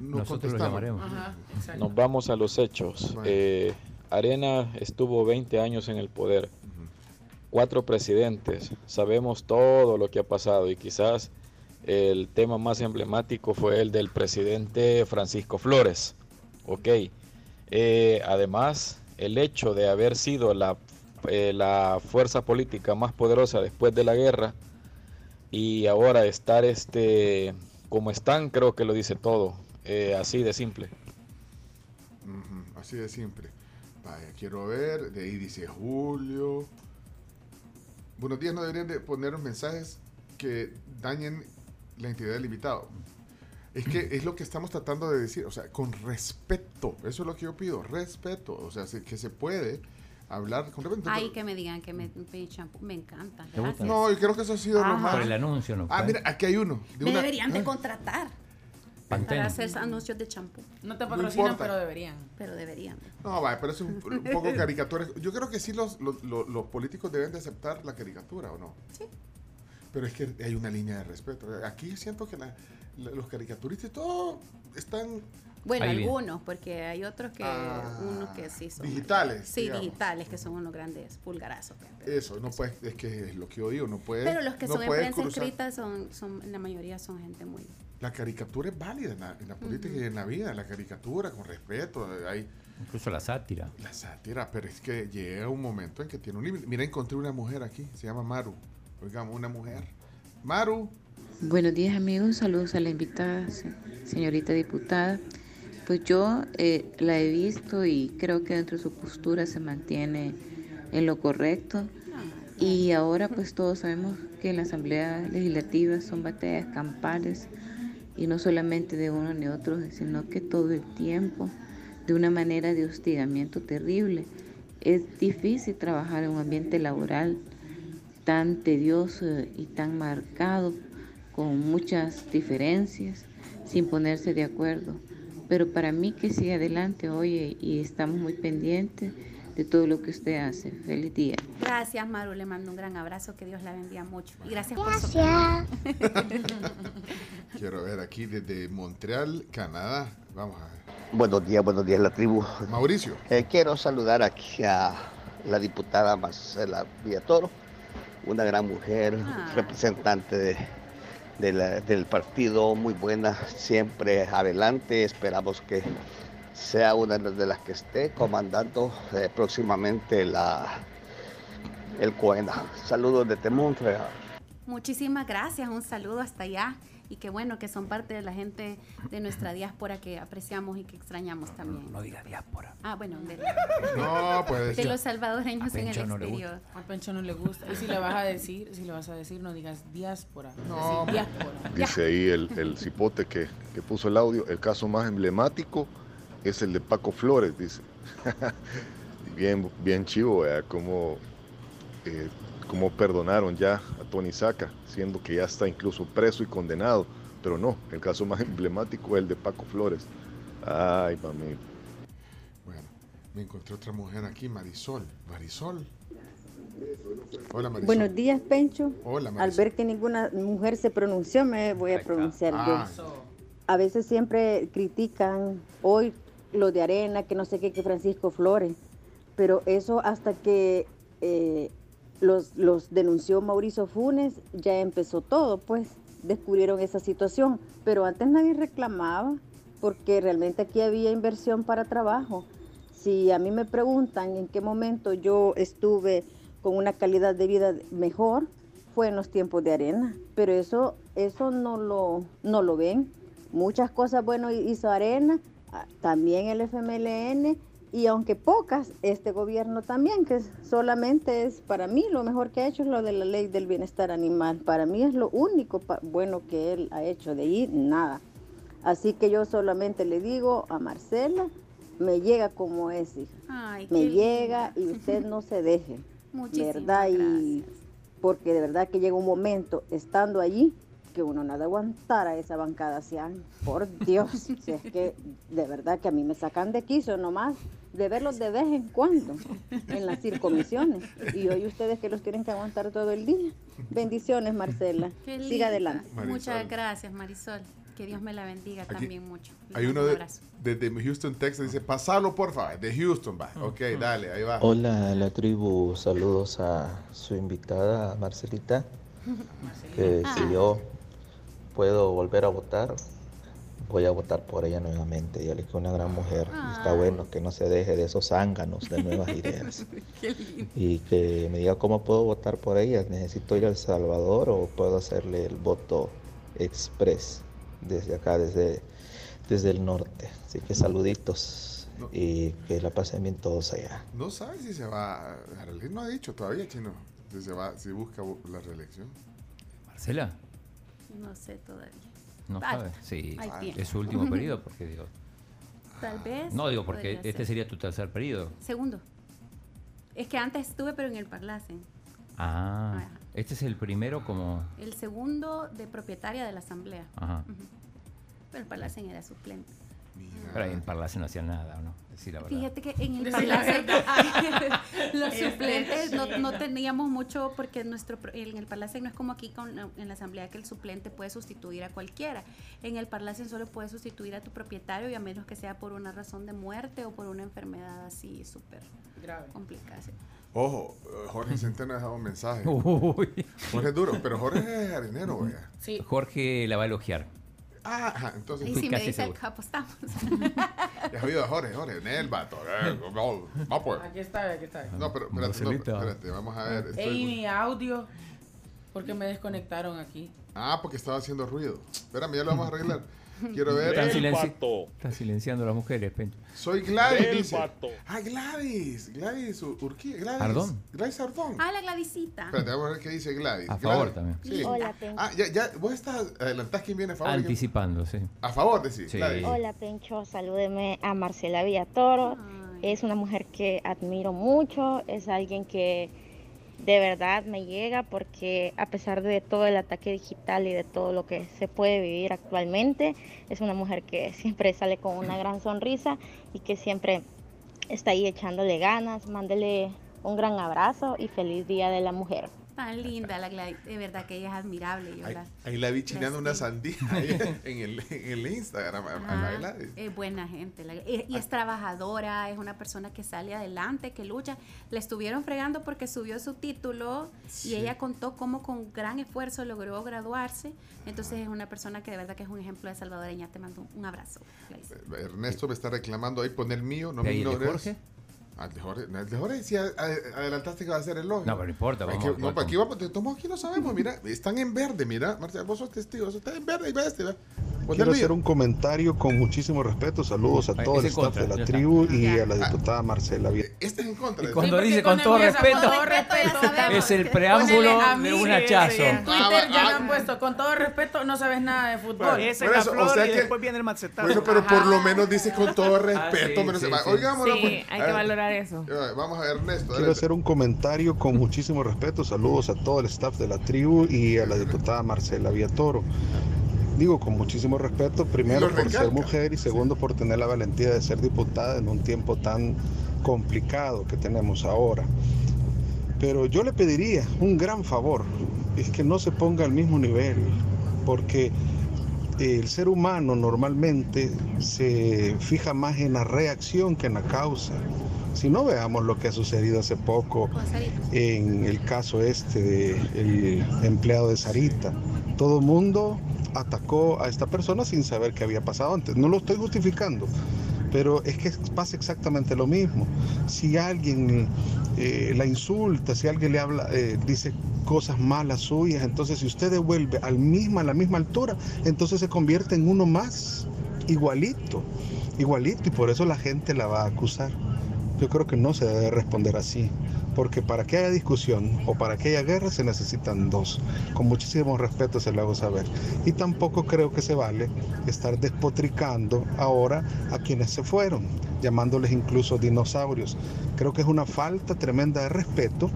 No Nosotros los contestamos. llamaremos. Ajá, exacto. nos vamos a los hechos. Eh, Arena estuvo 20 años en el poder, cuatro presidentes, sabemos todo lo que ha pasado y quizás el tema más emblemático fue el del presidente Francisco Flores. Ok. Eh, además, el hecho de haber sido la, eh, la fuerza política más poderosa después de la guerra y ahora estar este como están, creo que lo dice todo. Eh, así de simple. Así de simple. Quiero ver. De ahí dice Julio. Buenos días, no deberían de poner mensajes que dañen la integridad del invitado. Es que es lo que estamos tratando de decir, o sea, con respeto. Eso es lo que yo pido, respeto. O sea, se- que se puede hablar con respeto. Ay, que me digan que me pedí champú. Me encanta. ¿Te gusta? Gracias. No, yo creo que eso ha sido más. Por el anuncio, ¿no? Ah, mira, aquí hay uno. de Me una- deberían de Ah, contratar Pantene. para hacer anuncios de champú. No te patrocinan, pero deberían. Pero deberían. No, vaya, pero es un, un poco caricatura. Yo creo que sí los, los, los- los políticos deben de aceptar la caricatura, ¿o no? Sí. Pero es que hay una línea de respeto. Aquí siento que la- la- los caricaturistas todos están Bueno, Ahí viene. algunos, porque hay otros que, Ah, unos que sí son. digitales, Sí, digamos. digitales, que son unos grandes pulgarazos. eso, no puedes, es que es lo que yo digo, no puedes. Pero los que no son en prensa cruzar. escrita son, son, la mayoría son gente muy... La caricatura es válida en la, en la política y en la vida, la caricatura con respeto, hay Incluso la sátira. la sátira, pero es que llega un momento en que tiene un límite. Mira, encontré una mujer aquí, se llama Maru. Oigamos, una mujer. Maru, Buenos días amigos, saludos a la invitada, se- señorita diputada. Pues yo eh, la he visto y creo que dentro de su postura se mantiene en lo correcto. Y ahora pues todos sabemos que en la Asamblea Legislativa son batallas campales y no solamente de uno ni otro, sino que todo el tiempo de una manera de hostigamiento terrible. Es difícil trabajar en un ambiente laboral tan tedioso y tan marcado, con muchas diferencias, sin ponerse de acuerdo. Pero para mí que sigue adelante, oye, y estamos muy pendientes de todo lo que usted hace. Feliz día. Gracias, Maru. Le mando un gran abrazo. Que Dios la bendiga mucho. Y gracias, por su... quiero ver aquí desde Montreal, Canadá. Vamos a ver. Buenos días, buenos días la tribu. Mauricio. Eh, quiero saludar aquí a la diputada Marcela Villatoro, una gran mujer, Ah. representante de- de del partido, muy buena, siempre adelante. Esperamos que sea una de las que esté comandando eh, próximamente la, el COENA. Saludos desde Montreal. Muchísimas gracias. Un saludo hasta allá. Y qué bueno que son parte de la gente de nuestra diáspora que apreciamos y que extrañamos también. No diga diáspora. Ah, bueno, de, No, puede de los salvadoreños A en el no exterior. Al Pencho no le gusta. Y si le vas a decir, si le vas a decir, no digas diáspora. No. Diáspora. Dice ahí el, el cipote que, que puso el audio, el caso más emblemático es el de Paco Flores, dice. bien, bien chivo, ¿verdad? Cómo, eh, cómo perdonaron ya a Tony Saca, siendo que ya está incluso preso y condenado. Pero no, el caso más emblemático es el de Paco Flores. Ay, mami. Bueno, me encontré otra mujer aquí, Marisol. Marisol. Hola, Marisol. Buenos días, Pencho. Hola, Al Marisol. ver que ninguna mujer se pronunció, me voy a pronunciar Ah. yo. A veces siempre critican hoy lo de Arena, que no sé qué, que Francisco Flores, pero eso hasta que eh, los, denunció Mauricio Funes, ya empezó todo, pues descubrieron esa situación, pero antes nadie reclamaba porque realmente aquí había inversión para trabajo. si a mí me preguntan en qué momento yo estuve con una calidad de vida mejor, fue en los tiempos de arena, pero eso, eso no, lo, no lo ven. Muchas cosas buenas hizo arena, ah, también el FMLN y aunque pocas, este gobierno también, que solamente es para mí lo mejor que ha hecho es lo de la ley del bienestar animal. Para mí es lo único bueno que él ha hecho, de ahí nada. Así que yo solamente le digo a Marcela, me llega como es, hija. Ay, me llega y usted no se deje. Muchísimas ¿Verdad? Y porque de verdad que llega un momento estando allí que uno no ha de aguantar a esa bancada años. Por Dios, si es que de verdad que a mí me sacan de quiso nomás de verlos de vez en cuando en las circomisiones. Y hoy ustedes que los tienen que aguantar todo el día. Bendiciones, Marcela. Qué linda. Siga adelante. Muchas gracias, Marisol. Que Dios me la bendiga Aquí también mucho. Les Hay mando uno un de, abrazo. desde Houston, Texas, dice, pasalo porfa, de Houston, va. Ok, dale, ahí va. Hola, la tribu, saludos a su invitada, Marcelita. Que si yo puedo volver a votar, voy a votar por ella nuevamente. Ella es una gran mujer. y Está bueno que no se deje de esos zánganos de nuevas ideas. Qué lindo. Y que me diga cómo puedo votar por ella. ¿Necesito ir a El Salvador o puedo hacerle el voto express desde acá, desde, desde el norte? Así que saluditos y que la pasen bien todos allá. No sabe si se va, no ha dicho todavía, chino, si se va, si busca la reelección. Marcela, No sé todavía. No sabe. Sí, es su último periodo, porque digo. Tal vez. No, digo, porque este ser. sería tu tercer periodo. Segundo. Es que antes estuve, pero en el Parlacen. Ah, este es el primero como. El segundo de propietaria de la asamblea. Ajá. Pero el Parlacen era suplente. Pero ahí en Parlace no hacía nada, ¿o ¿no? Decir la verdad. Fíjate que en el Parlacen los Este, suplentes no, no teníamos mucho porque nuestro pro- en el Parlacen no es como aquí con en la asamblea que el suplente puede sustituir a cualquiera. En el Parlacen solo puede sustituir a tu propietario y a menos que sea por una razón de muerte o por una enfermedad así súper Grave. complicada. sí. Ojo, eh, Jorge Centeno ha dejado un mensaje. Uy. Jorge es duro, pero Jorge es harinero, oiga. Sí. Jorge la va a elogiar. Ah, ajá, entonces. Y si me dice seguro. apostamos. Ya has oído a Jorge, Jorge, en el vato. eh, no, pues. Aquí está, aquí está. No, pero espérate, no, espérate, vamos a ver. estoy- Ey, mi audio. Porque me desconectaron aquí. Ah, porque estaba haciendo ruido. Espérame, ya lo vamos a arreglar. Quiero ver. Están, silenci- están silenciando a las mujeres, Pencho. Soy Gladys, dice. Ah, Gladys. Gladys Ur- Urquía. Gladys. Ardón. Gladys Ardón. ah, la Gladysita. Espérate, vamos a ver qué dice Gladys. A Gladys. favor también. Sí. Hola, Pencho. Ah, ya, ya, vos estás, adelantás quién viene a favor. quién- Anticipando, sí. A favor, decís. Sí. Gladys. Hola, Pencho. Salúdeme a Marcela Villatoro. Es una mujer que admiro mucho. Es alguien que de verdad me llega porque a pesar de todo el ataque digital y de todo lo que se puede vivir actualmente, es una mujer que siempre sale con una gran sonrisa y que siempre está ahí echándole ganas. Mándele un gran abrazo y feliz Día de la Mujer. Tan linda la Gladys. De verdad que ella es admirable. Yo Ahí, la- ahí la vi chineando una sandía ahí en, el, en el Instagram. a- a la Gladys. es buena gente. la- y, y es trabajadora, es una persona que sale adelante, que lucha. Le estuvieron fregando porque subió su título Sí. y ella contó cómo con gran esfuerzo logró graduarse. Entonces es una persona que de verdad que es un ejemplo de salvadoreña. Te mando un abrazo. Gladys. Ernesto me está reclamando ahí poner mío, no ¿De me ignores. Jorge? Ah, el de Jorge. No, el de Jorge sí a- a- adelantaste que va a ser el logo. No, pero no importa, Aquí- vamos a no, aquí vamos, de todos modos aquí no sabemos, mira, están en verde, mira, Marcelo, vos sos testigo, eso está en verde y ve este, Quiero hacer un comentario con muchísimo respeto. Saludos a todo el ese staff contra, de la está. tribu y a la Ah. diputada Marcela Viet. Este es en contra. Y cuando dice con todo respeto, todo respeto. es el preámbulo de un sí, hachazo. sí, En Twitter Ah, ya ah, han puesto, con todo respeto, no sabes nada de fútbol. Esa Por es eso, la o flor sea y que- después viene el macetazo. Bueno, pero por lo menos dice con todo respeto. sí, menos sí, se va. sí. Oigámoslo, Sí, pues. hay que ver, valorar eso. Vamos a ver, Ernesto. Quiero hacer un comentario con muchísimo respeto. Saludos a todo el staff de la tribu y a la diputada Marcela Villatoro. Digo con muchísimo respeto, primero por ser mujer y segundo por tener la valentía de ser diputada en un tiempo tan complicado que tenemos ahora. Pero yo le pediría un gran favor, es que no se ponga al mismo nivel, porque el ser humano normalmente se fija más en la reacción que en la causa. Si no veamos lo que ha sucedido hace poco en el caso este del empleado de Sarita, todo el mundo atacó a esta persona sin saber qué había pasado antes. No lo estoy justificando, Pero es que pasa exactamente lo mismo. Si alguien eh, la insulta, si alguien le habla, eh, dice cosas malas suyas, entonces si usted devuelve al misma, a la misma altura, entonces se convierte en uno más, igualito, igualito, y por eso la gente la va a acusar. Yo creo que no se debe responder así, porque para que haya discusión o para que haya guerra se necesitan dos. Con muchísimo respeto se lo hago saber. Y tampoco creo que se vale estar despotricando ahora a quienes se fueron, llamándoles incluso dinosaurios. Creo que es una falta tremenda de respeto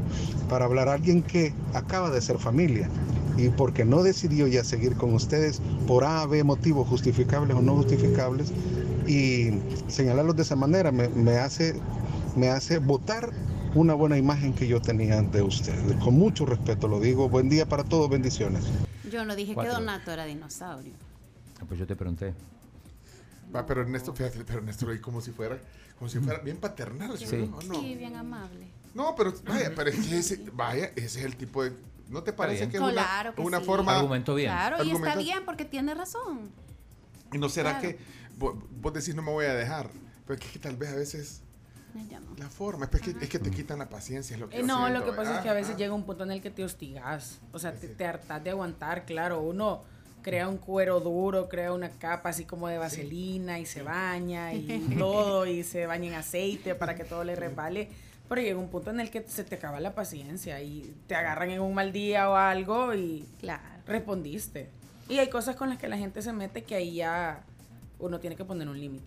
para hablar a alguien que acaba de ser familia y porque no decidió ya seguir con ustedes por A, B motivos justificables o no justificables y señalarlos de esa manera me, me hace me hace votar una buena imagen que yo tenía de ustedes. Con mucho respeto lo digo. Buen día para todos, bendiciones. Yo no dije Cuatro. que Donato era dinosaurio. Ah, Pues yo te pregunté. Va, pero Ernesto, fíjate, pero Ernesto ahí como si fuera, como si fuera bien paternal, ¿sí? Sí. ¿o no? Sí, bien amable. No, pero vaya, pero es que ese, vaya, ese es el tipo de, ¿no te parece que es una, Claro que una sí. forma? Argumentó bien. Claro, y está Argumenta- bien porque tiene razón. Y no será Claro. que vos, vos decís no me voy a dejar, pero es que tal vez a veces No, ya no. la forma, es que, es que te quitan la paciencia, es lo que Eh, yo no, siento, lo que pasa es que a veces Ah. llega un punto en el que te hostigas. O sea, te, te hartas de aguantar, claro. Uno crea un cuero duro, crea una capa así como de vaselina y se baña y todo y se baña en aceite para que todo le resbale. Pero llega un punto en el que se te acaba la paciencia y te agarran en un mal día o algo y Claro. respondiste. Y hay cosas con las que la gente se mete que ahí ya uno tiene que poner un límite.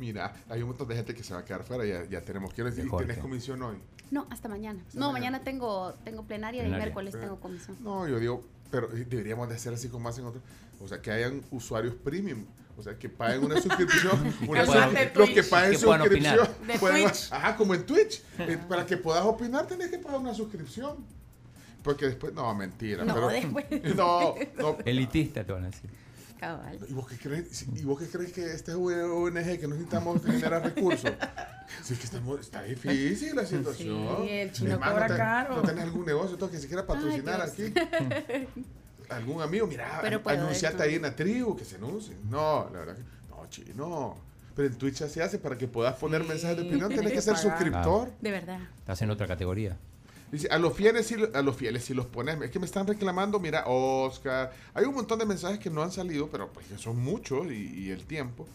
Mira, hay un montón de gente que se va a quedar fuera, ya, ya tenemos que decir. ¿tenés comisión hoy? No, hasta mañana. Hasta no, mañana. mañana tengo, tengo plenaria, y Plenaria. miércoles Pero- tengo comisión. No, yo digo, pero deberíamos de hacer así como hacen otros, o sea, que hayan usuarios premium, o sea, que paguen una suscripción, una los que paguen suscripción, pueden- ajá, como en Twitch, Eh, para que puedas opinar tenés que pagar una suscripción, porque después, no, mentira, No, pero, después. no, no, Elitista te van a decir. Cabal. ¿Y vos, qué crees, ¿Y vos qué crees que esta es una ONG que no necesitamos generar recursos? Sí, que estamos, está difícil la situación. Sí, el chino cobra ¿no te- caro. ¿No tenés algún negocio todo que se quiera patrocinar Ay, aquí? ¿Algún amigo? Mira, anunciate ahí en la tribu, que se anuncie. No, la verdad que no, chino. Pero en Twitch se hace para que puedas poner Sí, mensajes de opinión, tenés que ser suscriptor. De verdad. Estás en otra categoría. Dice, a los fieles sí, lo- a los fieles sí los pones. Es que me están reclamando, mira, Oscar. Hay un montón de mensajes que no han salido, pero pues que son muchos y, y el tiempo.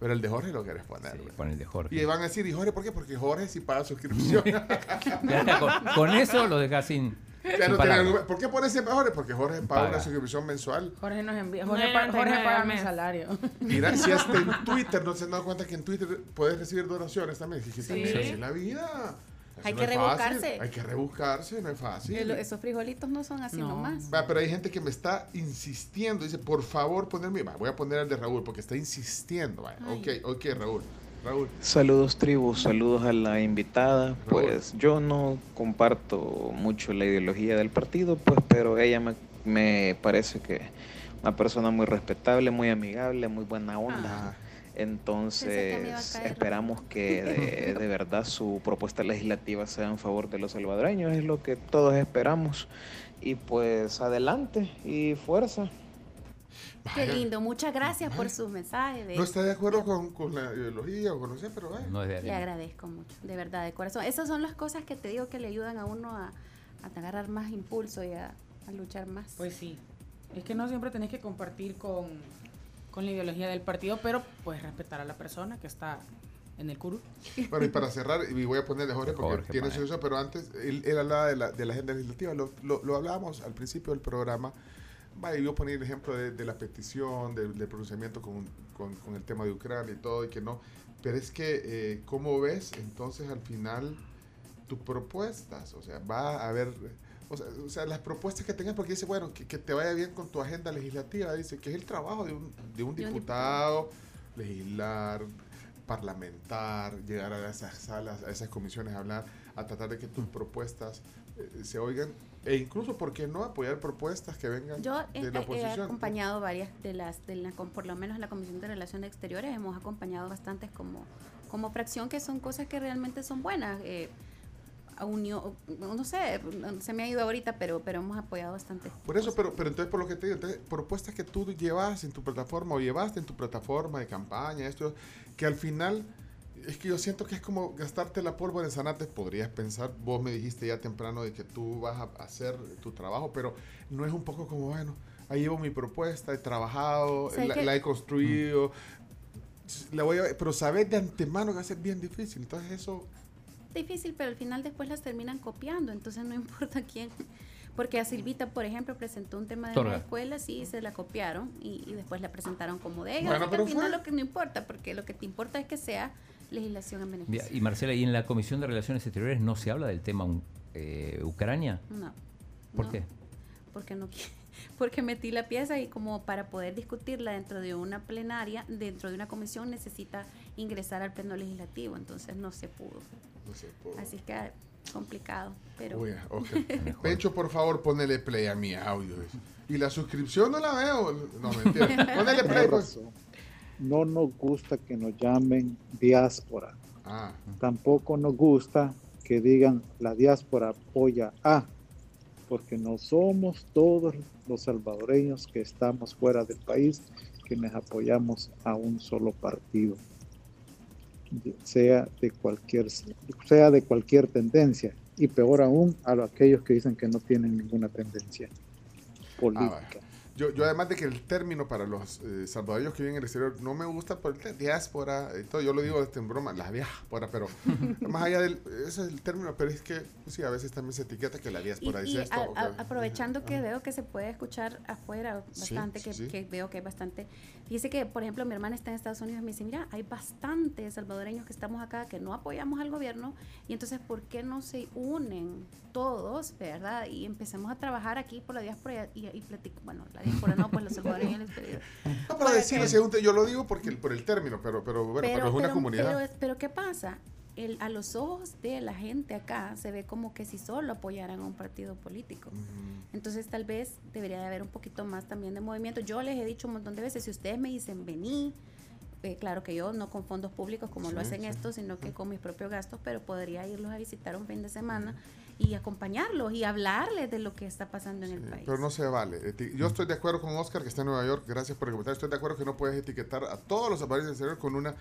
Pero el de Jorge lo querés poner. Sí, ¿verdad? pon el de Jorge. Y van a decir, ¿y Jorge por qué? Porque Jorge sí paga suscripción. Con, con eso lo dejas sin, Ya sin no tiene. ¿Por qué pones siempre Jorge? Porque Jorge paga, Paga. una suscripción mensual. Jorge nos envía, Jorge, no, pa- no, Jorge paga mi salario. Mira, si hasta en Twitter no se han dado cuenta que en Twitter puedes recibir donaciones también. Sí. también así es la vida. Hay no que es fácil. rebuscarse. Hay que rebuscarse, no es fácil. El- esos frijolitos no son así No. nomás. Va, pero hay gente que me está insistiendo. Dice, por favor, ponerme. Va, voy a poner el de Raúl porque está insistiendo. Va. Ok, ok, Raúl. Raúl. Saludos tribus, saludos a la invitada. Raúl. Pues yo no comparto mucho la ideología del partido, pues, pero ella me, me parece que una persona muy respetable, muy amigable, muy buena onda. Ah. Que Entonces esperamos que de, de verdad su propuesta legislativa sea en favor de los salvadoreños, es lo que todos esperamos. Y pues adelante y fuerza. Qué lindo. Muchas gracias por sus mensajes. de- No está de acuerdo con, con la ideología o con no sé, pero vaya. No es de Le agradezco mucho, de verdad, de corazón. Esas son las cosas que te digo que le ayudan a uno a, a agarrar más impulso y a, a luchar más. Pues sí. Es que no siempre tenés que compartir con, con la ideología del partido, pero puedes respetar a la persona que está en el curul. Bueno, y para cerrar, y voy a poner de Jorge porque Jorge, tiene su uso, pero antes él, él hablaba de la, de la agenda legislativa, lo, lo, lo hablábamos al principio del programa. Vaya, yo ponía el ejemplo de, de la petición, del del pronunciamiento con, con, con el tema de Ucrania y todo, y que no. Pero es que, eh, ¿cómo ves entonces al final tus propuestas? O sea, va a haber. O sea, o sea, las propuestas que tengas, porque dice, bueno, que, que te vaya bien con tu agenda legislativa, dice, que es el trabajo de un, de un diputado, legislar, parlamentar, llegar a esas salas, a esas comisiones, a hablar, a tratar de que tus propuestas eh, se oigan e incluso, ¿por qué no apoyar propuestas que vengan Yo he, de la he oposición? acompañado varias de las, de la, por lo menos la Comisión de Relaciones Exteriores, hemos acompañado bastantes como, como fracción, que son cosas que realmente son buenas. Eh, unión, no sé, se me ha ido ahorita, pero, pero hemos apoyado bastante. Por eso, pero, pero entonces por lo que te digo, entonces, propuestas que tú llevas en tu plataforma o llevaste en tu plataforma de campaña, esto, que al final es que yo siento que es como gastarte la pólvora en zanates, podrías pensar, vos me dijiste ya temprano de que tú vas a hacer tu trabajo, pero no es un poco como, bueno, ahí llevo mi propuesta, he trabajado, la, la, he construido, la voy a, pero sabes de antemano que va a ser bien difícil, entonces eso difícil, pero al final después las terminan copiando, entonces no importa quién. Porque a Silvita, por ejemplo, presentó un tema de una escuela, sí, se la copiaron y, después la presentaron como de ella. pero al final lo que no importa, porque lo que te importa es que sea legislación en beneficio. Y Marcela, ¿y en la Comisión de Relaciones Exteriores no se habla del tema eh, Ucrania? No. ¿Por qué? Porque no porque metí la pieza y como para poder discutirla dentro de una plenaria, dentro de una comisión necesita ingresar al pleno legislativo, entonces no se pudo. Así que complicado, pero... Pecho, por favor, ponele play a mi audio. Y la suscripción no la veo. No, mentira. Ponele play. Pues. No nos gusta que nos llamen diáspora. Ah. Tampoco nos gusta que digan la diáspora apoya a, porque no somos todos los salvadoreños que estamos fuera del país quienes apoyamos a un solo partido sea de cualquier, sea de cualquier tendencia, y peor aún a aquellos que dicen que no tienen ninguna tendencia política. Yo, yo además de que el término para los eh, salvadoreños que viven en el exterior no me gusta por el diáspora y todo, yo lo digo este, en broma, la diáspora, pero más allá del, ese es el término, pero es que pues sí, a veces también se etiqueta que la diáspora dice esto. aprovechando que veo que se puede escuchar afuera bastante, que, que, veo que hay bastante, dice que, por ejemplo, mi hermana está en Estados Unidos y me dice, mira, hay bastantes salvadoreños que estamos acá que no apoyamos al gobierno y entonces, ¿por qué no se unen todos, verdad? Y empecemos a trabajar aquí por la diáspora y, y, platico, bueno, la por no, pues los salvadoreños No, para decir, yo lo digo porque por el término, pero, pero bueno, pero, es una comunidad. Pero, ¿qué pasa? El, a los ojos de la gente acá se ve como que si solo apoyaran a un partido político. Entonces tal vez debería de haber un poquito más también de movimiento. Yo les he dicho un montón de veces, si ustedes me dicen vení, eh, claro que yo no con fondos públicos como lo hacen estos, sino que con mis propios gastos, pero podría irlos a visitar un fin de semana y acompañarlos y hablarles de lo que está pasando en el país. Pero no se vale. Yo estoy de acuerdo con Oscar, que está en Nueva York. Gracias por el comentario. Estoy de acuerdo que no puedes etiquetar a todos los países del exterior con una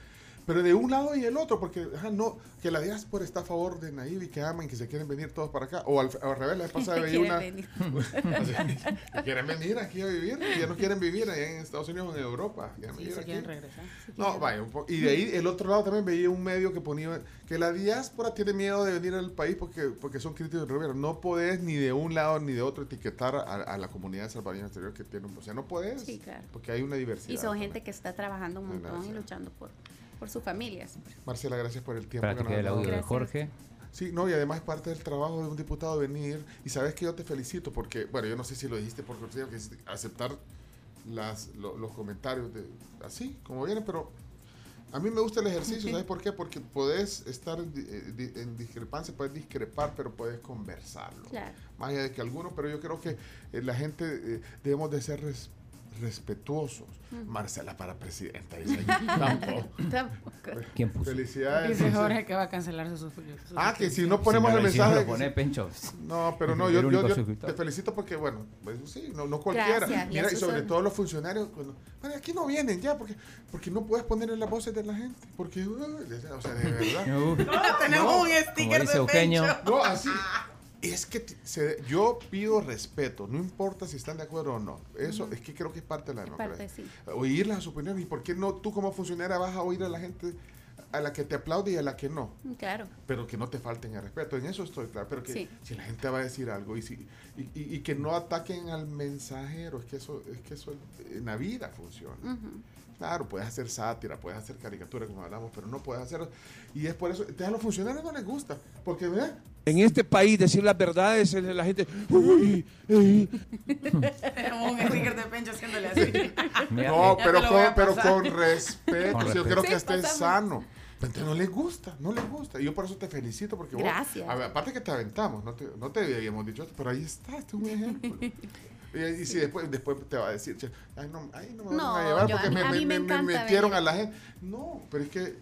pero de un lado y el otro, porque no, que la diáspora está a favor de Naive y que aman, que se quieren venir todos para acá. O al, revés, la pasada veía una. que quieren venir aquí a vivir, y ya no quieren vivir allá en Estados Unidos o en Europa. Sí, se quieren regresar. no, vaya, un y de ahí el otro lado también veía un medio que ponía que la diáspora tiene miedo de venir al país porque, porque son críticos del gobierno. No podés ni de un lado ni de otro etiquetar a, la comunidad salvadoreña exterior que tiene un. O sea, no podés. Sí, claro. Porque hay una diversidad. Y son gente que está trabajando un montón y luchando por por sus familias. Marcela, gracias por el tiempo. Para que el audio de Jorge. Sí, no, y además parte del trabajo de un diputado venir, y sabes que yo te felicito porque, bueno, yo no sé si lo dijiste por cortesía, que aceptar las, los comentarios de, así, como vienen, pero a mí me gusta el ejercicio, ¿sabes por qué? Porque puedes estar en, eh, discrepancia, puedes discrepar, pero puedes conversarlo. Más allá de que alguno, pero yo creo que eh, la gente eh, debemos de ser respetuosos. Marcela para presidenta. Dice Tampoco. ¿Quién puso? Felicidades. Dice Jorge que va a cancelar sus, Ah, que si no ponemos el mensaje. pone Pencho. No, pero no, yo, yo, te felicito porque, bueno, pues, sí, no, no cualquiera. Mira, y, sobre todo los funcionarios. Bueno, aquí no vienen ya porque, porque no puedes poner en las voces de la gente. Porque, o sea, de verdad. no, tenemos un sticker de Pencho. No, así es que yo pido respeto, no importa si están de acuerdo o no. Eso es que creo que es parte de la democracia. Oír las opiniones. ¿Y por qué no tú como funcionaria vas a oír a la gente a la que te aplaude y a la que no? Mm, claro. Pero que no te falten el respeto. En eso estoy claro. Pero que si la gente va a decir algo y, si, y, que no ataquen al mensajero, es que eso, es que eso en la vida funciona. Claro, puedes hacer sátira, puedes hacer caricatura, como hablamos, pero no puedes hacer. Y es por eso, a los funcionarios no les gusta, porque ¿ves? En este país decir las verdades, la gente. un sticker de pencho haciéndole así. no, pero con, pero con respeto. Yo creo que esté sano. Pero no les gusta, no les gusta. Y yo por eso te felicito porque Gracias. aparte que te aventamos, no te, no te habíamos dicho esto, pero ahí está, este es un ejemplo. Y, si después, después te va a decir, ay, no, ay, no me van a llevar porque me, me, metieron a la gente. No, pero es que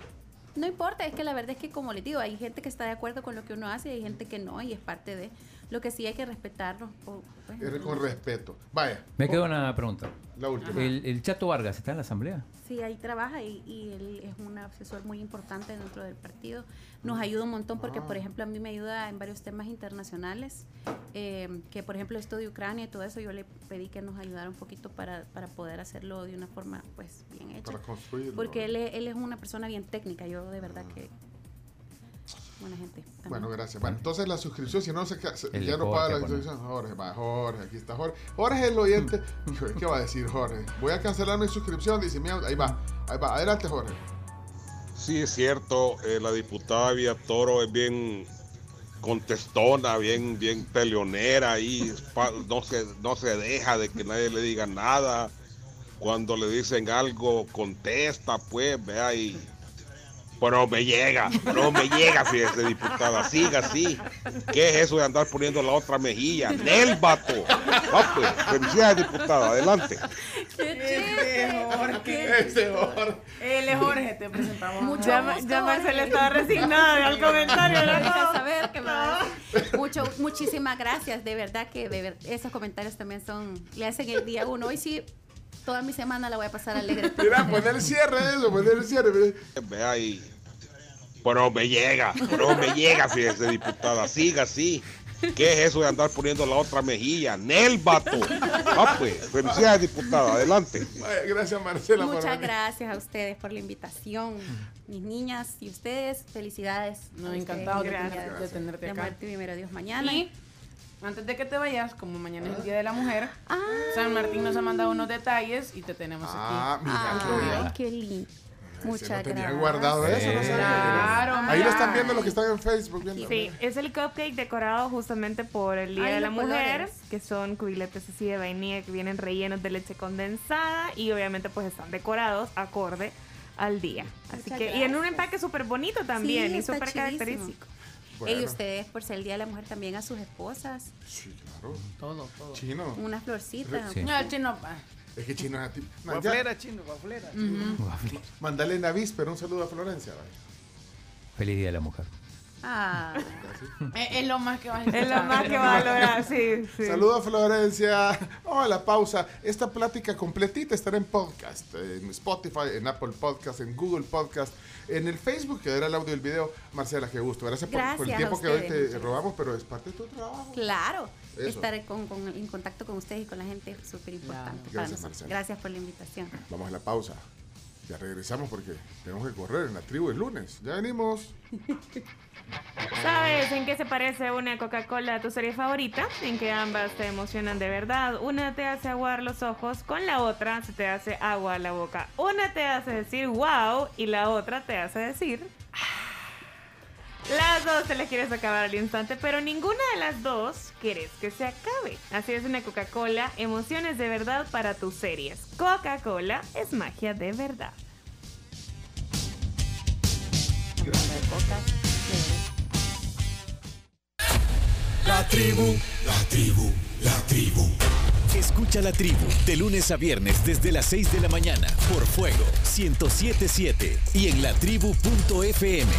No importa, es que la verdad es que como les digo, hay gente que está de acuerdo con lo que uno hace y hay gente que no y es parte de lo que sí hay que respetarlo. o, pues, Es con respeto. Vaya. Me queda una pregunta. La última. ¿El, el Chato Vargas está en la asamblea? Sí, ahí trabaja y, y él es un asesor muy importante dentro del partido. Nos ayuda un montón porque, por ejemplo, a mí me ayuda en varios temas internacionales, eh, que por ejemplo esto de Ucrania y todo eso, yo le pedí que nos ayudara un poquito para, para poder hacerlo de una forma pues bien hecha. Para construirlo. Porque él, él es una persona bien técnica, yo de verdad que... Buena gente. también. Bueno, gracias. Bueno, entonces la suscripción, si no se, se- ya de no paga la bueno. suscripción, Jorge, va, Jorge, aquí está Jorge. Jorge es el oyente. ¿Qué va a decir Jorge? Voy a cancelar mi suscripción, dice, mira, ahí va, ahí va. Adelante, Jorge. Sí, es cierto, eh, la diputada Vía Toro es bien contestona, bien, bien peleonera y no se, no se deja de que nadie le diga nada. Cuando le dicen algo, contesta, pues, vea y... Pero me llega, no me llega, fíjese, diputada, siga así. ¿Qué es eso de andar poniendo la otra mejilla? ¡Nel, vato! Va, pues, felicidades, diputada, adelante. Ese Jorge. Ese Jorge. Él es Jorge, te presentamos. Mucho ya, gusto, ya Marcela estaba resignada al comentario. Me ¿no? saber que. Mucho, muchísimas gracias, de verdad que de ver- esos comentarios también son, le hacen el día uno. Hoy sí, toda mi semana la voy a pasar alegre. Mira, poner el cierre de eso, poner el cierre. Vea y... Pero me llega, pero me llega, fíjese, diputada, siga así. ¿Qué es eso de andar poniendo la otra mejilla? ¡Nel, vato! Ah, pues, felicidades, diputada, adelante. Gracias, Marcela. Muchas gracias a ustedes por la invitación, mis niñas y ustedes. Felicidades. No, a ustedes, encantado de gracias. tenerte- de tenerte De acá. amarte primero Dios mañana. Y antes de que te vayas, como mañana es el Día de la Mujer, Ah. San Martín nos ha mandado unos detalles y te tenemos Ah, aquí. mira, Ay, qué lindo. Muchas no tenía gracias. guardado eso, no. Claro, Ahí lo están viendo los que están en Facebook. Viendo. Sí, es el cupcake decorado justamente por el Día Ay, de la Mujer, colores. que son cubiletes así de vainilla que vienen rellenos de leche condensada y obviamente pues están decorados acorde al día. Así Muchas que y en un empaque súper bonito también Sí, y súper chidísimo. característico. Bueno. Y ustedes, por ser el Día de la Mujer, también a sus esposas. Sí, claro. Todo, todo. Chino. Una florcita. Sí. No, el chino. pa. Es que chino es a ti. Guaflera, chino, guaflera. Mandale en avíspero un saludo a Florencia. vaya. Feliz Día de la Mujer. Ah. Es, es lo más que vas a Es lo más que va a lograr, sí, sí. Saludos a Florencia. Vamos a la pausa. Esta plática completita estará en podcast, en Spotify, en Apple Podcast, en Google Podcast, en el Facebook, que era el audio y el video. Marcela, qué gusto. Gracias, por- el tiempo que hoy te robamos, pero es parte de tu trabajo. Claro, Eso. estar con, con- en contacto con ustedes y con la gente es súper importante para Gracias, nosotros. Marcela. Gracias por la invitación. Vamos a la pausa. Ya regresamos porque tenemos que correr en la tribu el lunes. Ya venimos. ¿Sabes en qué se parece una Coca-Cola a tu serie favorita? En que ambas te emocionan de verdad. Una te hace aguar los ojos, con la otra se te hace agua a la boca. Una te hace decir wow y la otra te hace decir... "Ah". Las dos te las quieres acabar al instante, pero ninguna de las dos quieres que se acabe. Así es una Coca-Cola, emociones de verdad para tus series. Coca-Cola es magia de verdad. La tribu, la tribu, la tribu. Escucha la tribu de lunes a viernes desde las 6 de la mañana por Fuego 1077 y en latribu.fm.